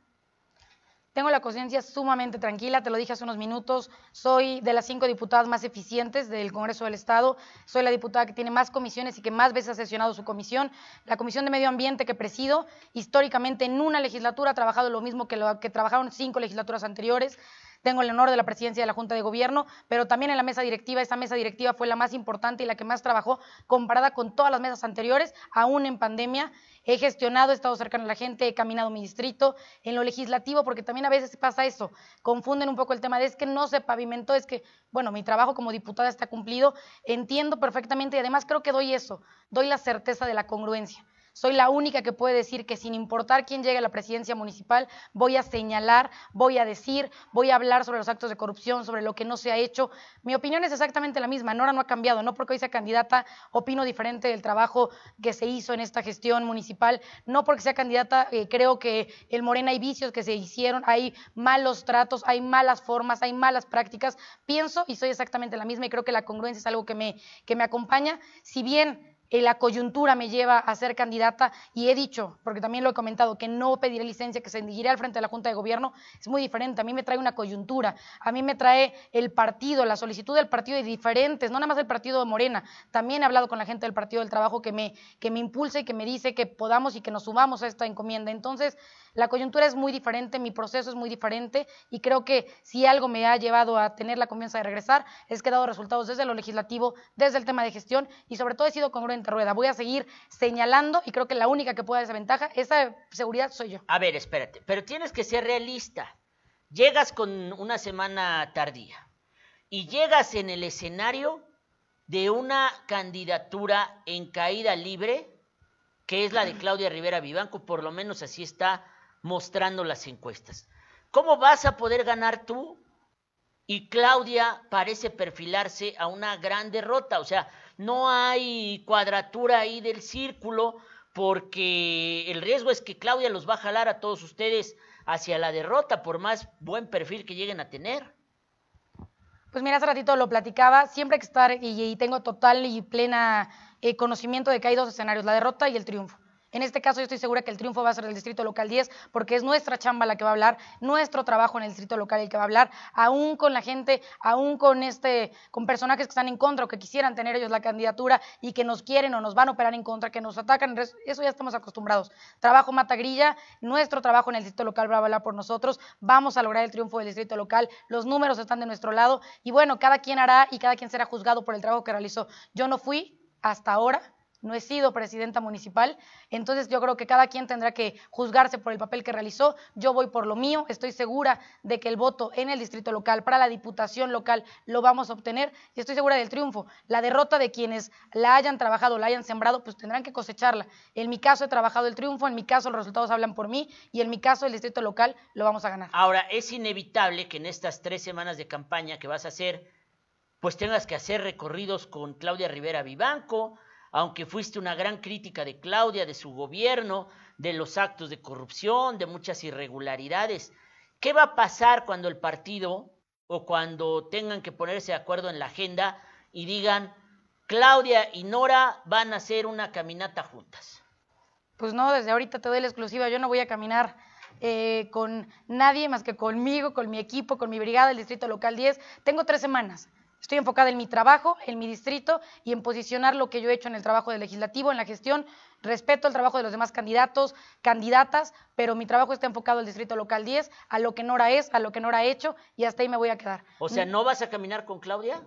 Tengo la conciencia sumamente tranquila, te lo dije hace unos minutos, soy de las cinco diputadas más eficientes del Congreso del Estado, soy la diputada que tiene más comisiones y que más veces ha sesionado su comisión. La Comisión de Medio Ambiente que presido, históricamente en una legislatura ha trabajado lo mismo que lo que trabajaron cinco legislaturas anteriores tengo el honor de la presidencia de la Junta de Gobierno, pero también en la mesa directiva, esa mesa directiva fue la más importante y la que más trabajó comparada con todas las mesas anteriores, aún en pandemia. He gestionado, he estado cercano a la gente, he caminado mi distrito, en lo legislativo, porque también a veces pasa eso, confunden un poco el tema de es que no se pavimentó, es que, bueno, mi trabajo como diputada está cumplido, entiendo perfectamente y además creo que doy eso, doy la certeza de la congruencia. Soy la única que puede decir que sin importar quién llegue a la presidencia municipal, voy a señalar, voy a decir, voy a hablar sobre los actos de corrupción, sobre lo que no se ha hecho. Mi opinión es exactamente la misma. Nora no ha cambiado, no porque hoy sea candidata opino diferente del trabajo que se hizo en esta gestión municipal, no porque sea candidata eh, creo que en Morena hay vicios que se hicieron, hay malos tratos, hay malas formas, hay malas prácticas. Pienso y soy exactamente la misma y creo que la congruencia es algo que me, que me acompaña. Si bien la coyuntura me lleva a ser candidata y he dicho, porque también lo he comentado, que no pediré licencia, que se dirigiré al frente de la Junta de Gobierno, es muy diferente. A mí me trae una coyuntura, a mí me trae el partido, la solicitud del partido de diferentes, no nada más del partido de Morena. También he hablado con la gente del Partido del Trabajo que me, que me impulsa y que me dice que podamos y que nos sumamos a esta encomienda. Entonces, la coyuntura es muy diferente, mi proceso es muy diferente y creo que si algo me ha llevado a tener la confianza de regresar es que he dado resultados desde lo legislativo, desde el tema de gestión y sobre todo he sido congruente, Rueda. Voy a seguir señalando y creo que la única que puede dar esa ventaja, esa seguridad soy yo. A ver, espérate, pero tienes que ser realista. Llegas con una semana tardía y llegas en el escenario de una candidatura en caída libre, que es la de Claudia Rivera Vivanco, por lo menos así está mostrando las encuestas. ¿Cómo vas a poder ganar tú? Y Claudia parece perfilarse a una gran derrota, o sea, no hay cuadratura ahí del círculo porque el riesgo es que Claudia los va a jalar a todos ustedes hacia la derrota, por más buen perfil que lleguen a tener. Pues mira, hace ratito lo platicaba, siempre hay que estar, y, tengo total y plena eh, conocimiento de que hay dos escenarios, la derrota y el triunfo. En este caso yo estoy segura que el triunfo va a ser del Distrito Local 10 porque es nuestra chamba la que va a hablar, nuestro trabajo en el Distrito Local el que va a hablar, aún con la gente, aún con este con personajes que están en contra o que quisieran tener ellos la candidatura y que nos quieren o nos van a operar en contra, que nos atacan, eso ya estamos acostumbrados. Trabajo mata grilla, nuestro trabajo en el Distrito Local va a hablar por nosotros, vamos a lograr el triunfo del Distrito Local, los números están de nuestro lado y bueno, cada quien hará y cada quien será juzgado por el trabajo que realizó. Yo no fui hasta ahora no he sido presidenta municipal, entonces yo creo que cada quien tendrá que juzgarse por el papel que realizó. Yo voy por lo mío, estoy segura de que el voto en el distrito local para la diputación local lo vamos a obtener y estoy segura del triunfo. La derrota de quienes la hayan trabajado, la hayan sembrado, pues tendrán que cosecharla. En mi caso he trabajado el triunfo, en mi caso los resultados hablan por mí y en mi caso el distrito local lo vamos a ganar. Ahora, es inevitable que en estas tres semanas de campaña que vas a hacer, pues tengas que hacer recorridos con Claudia Rivera Vivanco, aunque fuiste una gran crítica de Claudia, de su gobierno, de los actos de corrupción, de muchas irregularidades. ¿Qué va a pasar cuando el partido o cuando tengan que ponerse de acuerdo en la agenda y digan, Claudia y Nora van a hacer una caminata juntas? Pues no, desde ahorita te doy la exclusiva, yo no voy a caminar eh, con nadie más que conmigo, con mi equipo, con mi brigada, el Distrito Local 10. Tengo tres semanas. Estoy enfocada en mi trabajo, en mi distrito y en posicionar lo que yo he hecho en el trabajo del legislativo, en la gestión. Respeto el trabajo de los demás candidatos, candidatas, pero mi trabajo está enfocado al distrito local 10, a lo que Nora es, a lo que Nora ha hecho y hasta ahí me voy a quedar. O sea, ¿no vas a caminar con Claudia?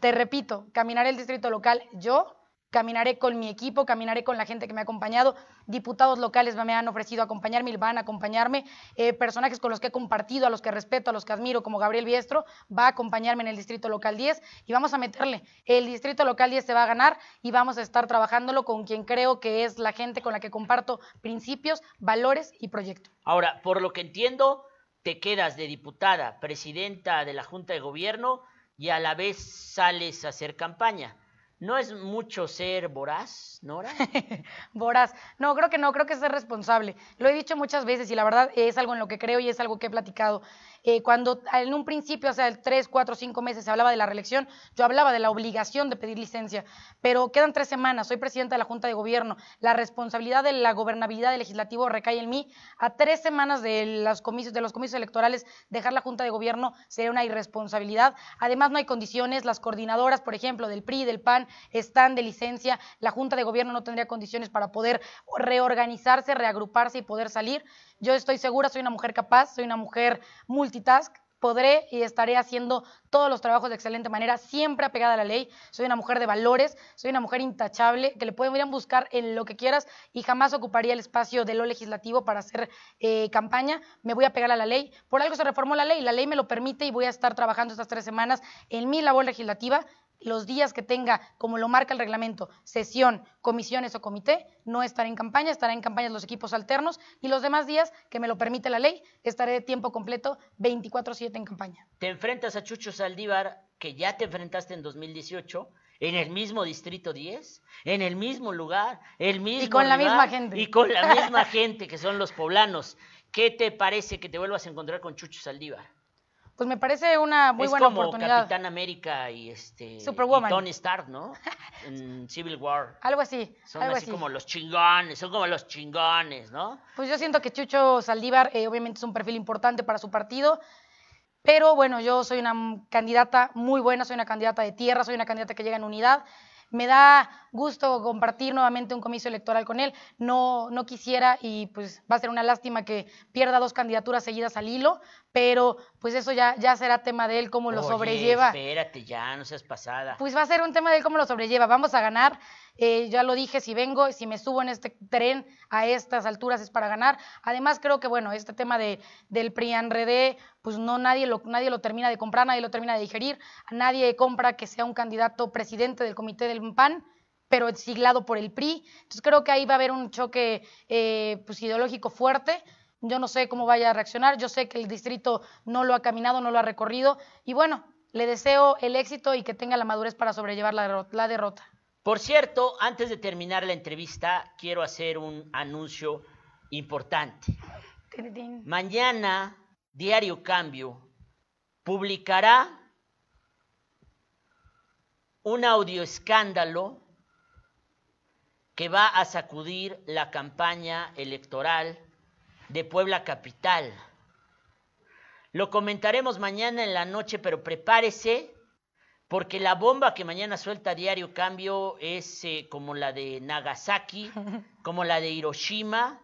Te repito, caminaré el distrito local yo, caminaré con mi equipo, caminaré con la gente que me ha acompañado. Diputados locales me han ofrecido acompañarme y van a acompañarme. Eh, personajes con los que he compartido, a los que respeto, a los que admiro, como Gabriel Biestro, va a acompañarme en el Distrito Local 10 y vamos a meterle. El Distrito Local 10 se va a ganar y vamos a estar trabajándolo con quien creo que es la gente con la que comparto principios, valores y proyecto. Ahora, por lo que entiendo, te quedas de diputada, presidenta de la Junta de Gobierno y a la vez sales a hacer campaña. ¿No es mucho ser voraz, Nora? voraz. No, creo que no, creo que es ser responsable. Lo he dicho muchas veces y la verdad es algo en lo que creo y es algo que he platicado. Eh, cuando en un principio, hace tres, cuatro, cinco meses se hablaba de la reelección, yo hablaba de la obligación de pedir licencia, pero quedan tres semanas, soy presidenta de la Junta de Gobierno, la responsabilidad de la gobernabilidad del legislativo recae en mí. A tres semanas de, los comicios, de los comicios electorales, dejar la Junta de Gobierno sería una irresponsabilidad. Además, no hay condiciones, las coordinadoras, por ejemplo, del PRI, del PAN, están de licencia, la Junta de Gobierno no tendría condiciones para poder reorganizarse, reagruparse y poder salir. Yo estoy segura, soy una mujer capaz, soy una mujer multitask, podré y estaré haciendo todos los trabajos de excelente manera, siempre apegada a la ley. Soy una mujer de valores, soy una mujer intachable, que le pueden buscar en lo que quieras y jamás ocuparía el espacio de lo legislativo para hacer eh, campaña. Me voy a pegar a la ley. Por algo se reformó la ley, la ley me lo permite y voy a estar trabajando estas tres semanas en mi labor legislativa los días que tenga, como lo marca el reglamento, sesión, comisiones o comité, no estaré en campaña, estaré en campaña los equipos alternos y los demás días que me lo permite la ley, estaré de tiempo completo 24/7 en campaña. Te enfrentas a Chucho Saldívar, que ya te enfrentaste en 2018, en el mismo distrito 10, en el mismo lugar, el mismo y con la misma gente. Y con la misma gente que son los poblanos. ¿Qué te parece que te vuelvas a encontrar con Chucho Saldívar? Pues me parece una muy buena como oportunidad. Capitán América y este Superwoman. Y Tony Stark, ¿no? En Civil War. Algo así. Son algo así, como los chingones, son como los chingones, ¿no? Pues yo siento que Chucho Saldívar eh, obviamente es un perfil importante para su partido. Pero bueno, yo soy una candidata muy buena, soy una candidata de tierra, soy una candidata que llega en unidad. Me da gusto compartir nuevamente un comicio electoral con él. No, no quisiera y pues va a ser una lástima que pierda dos candidaturas seguidas al hilo, pero pues eso ya, ya será tema de él, cómo lo Oye, sobrelleva. espérate ya, no seas pasada. Pues va a ser un tema de él, cómo lo sobrelleva. Vamos a ganar. Eh, ya lo dije, si vengo, si me subo en este tren a estas alturas es para ganar. Además, creo que, bueno, este tema de, del PRIAN-RD, pues no nadie lo, nadie lo termina de comprar, nadie lo termina de digerir. Nadie compra que sea un candidato presidente del comité del PAN pero siglado por el PRI. Entonces creo que ahí va a haber un choque eh, pues, ideológico fuerte. Yo no sé cómo vaya a reaccionar, yo sé que el distrito no lo ha caminado, no lo ha recorrido y bueno, le deseo el éxito y que tenga la madurez para sobrellevar la, la derrota. Por cierto, antes de terminar la entrevista, quiero hacer un anuncio importante. Mañana, Diario Cambio publicará un audio escándalo que va a sacudir la campaña electoral de Puebla Capital. Lo comentaremos mañana en la noche, pero prepárese porque la bomba que mañana suelta Diario Cambio es eh, como la de Nagasaki, como la de Hiroshima,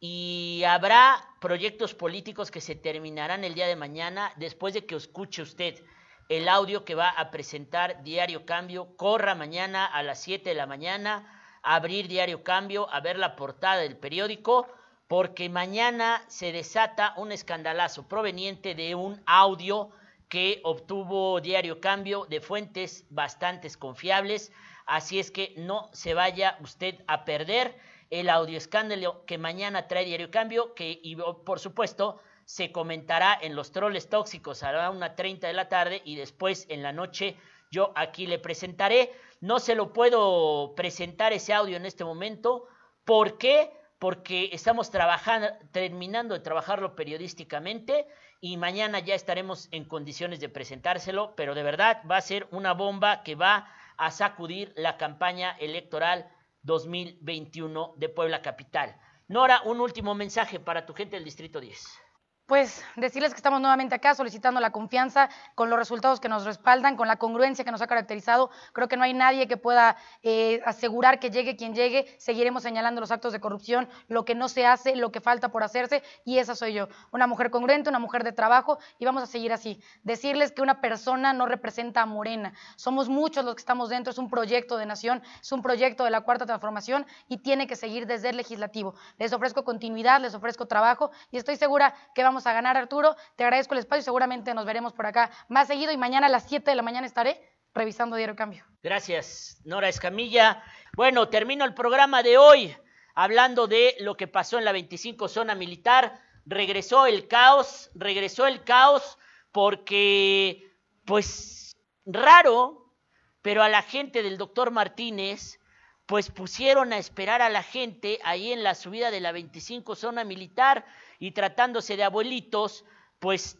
y habrá proyectos políticos que se terminarán el día de mañana después de que escuche usted el audio que va a presentar Diario Cambio. Corra mañana a las 7 de la mañana, abrir Diario Cambio, a ver la portada del periódico, porque mañana se desata un escandalazo proveniente de un audio que obtuvo Diario Cambio de fuentes bastante confiables. Así es que no se vaya usted a perder el audio escándalo que mañana trae Diario Cambio, que y, por supuesto se comentará en los troles tóxicos a la 1.30 de la tarde y después en la noche yo aquí le presentaré. No se lo puedo presentar ese audio en este momento. ¿Por qué? Porque estamos trabajando, terminando de trabajarlo periodísticamente y mañana ya estaremos en condiciones de presentárselo, pero de verdad va a ser una bomba que va a sacudir la campaña electoral 2021 de Puebla Capital. Nora, un último mensaje para tu gente del Distrito 10 pues decirles que estamos nuevamente acá solicitando la confianza con los resultados que nos respaldan, con la congruencia que nos ha caracterizado. Creo que no hay nadie que pueda eh, asegurar que llegue quien llegue. Seguiremos señalando los actos de corrupción, lo que no se hace, lo que falta por hacerse, y esa soy yo. Una mujer congruente, una mujer de trabajo, y vamos a seguir así. Decirles que una persona no representa a Morena. Somos muchos los que estamos dentro, es un proyecto de nación, es un proyecto de la cuarta transformación y tiene que seguir desde el legislativo. Les ofrezco continuidad, les ofrezco trabajo y estoy segura que vamos a ganar, Arturo. Te agradezco el espacio. Seguramente nos veremos por acá más seguido y mañana a las 7 de la mañana estaré revisando Diario Cambio. Gracias, Nora Escamilla. Bueno, termino el programa de hoy hablando de lo que pasó en la 25 zona militar. Regresó el caos, regresó el caos porque, pues, raro, pero a la gente del doctor Martínez, pues pusieron a esperar a la gente ahí en la subida de la 25 zona militar y tratándose de abuelitos, pues,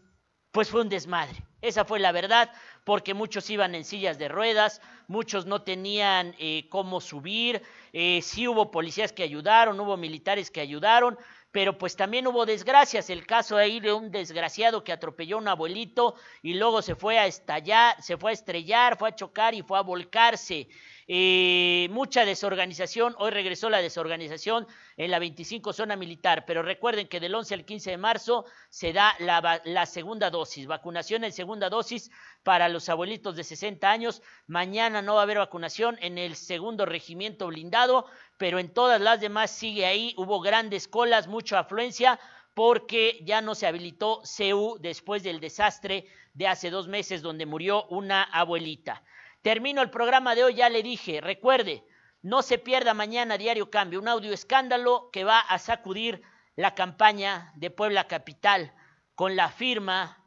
pues fue un desmadre. Esa fue la verdad, porque muchos iban en sillas de ruedas, muchos no tenían eh, cómo subir, eh, sí hubo policías que ayudaron, hubo militares que ayudaron, pero pues también hubo desgracias, el caso ahí de un desgraciado que atropelló a un abuelito y luego se fue a estallar, se fue a estrellar, fue a chocar y fue a volcarse. Eh, mucha desorganización, hoy regresó la desorganización en la 25 zona militar, pero recuerden que del 11 al 15 de marzo se da la, la segunda dosis, vacunación en segunda dosis para los abuelitos de 60 años, mañana no va a haber vacunación en el segundo regimiento blindado, pero en todas las demás sigue ahí, hubo grandes colas, mucha afluencia, porque ya no se habilitó CEU después del desastre de hace dos meses donde murió una abuelita. Termino el programa de hoy, ya le dije, recuerde, no se pierda mañana Diario Cambio, un audio escándalo que va a sacudir la campaña de Puebla Capital con la firma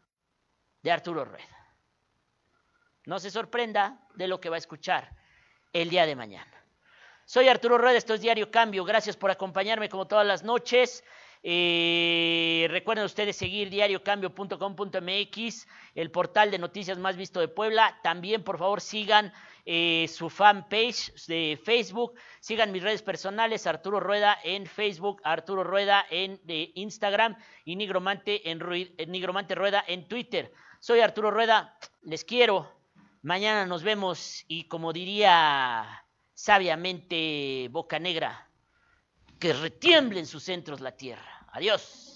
de Arturo Rueda. No se sorprenda de lo que va a escuchar el día de mañana. Soy Arturo Rueda, esto es Diario Cambio. Gracias por acompañarme como todas las noches. Eh, recuerden ustedes seguir diariocambio.com.mx, el portal de noticias más visto de Puebla. También, por favor, sigan eh, su fanpage de Facebook. Sigan mis redes personales, Arturo Rueda en Facebook, Arturo Rueda en Instagram y Nigromante, en, Nigromante Rueda en Twitter. Soy Arturo Rueda, les quiero. Mañana nos vemos y como diría sabiamente Boca Negra, que retiemble en sus centros la tierra. Adiós.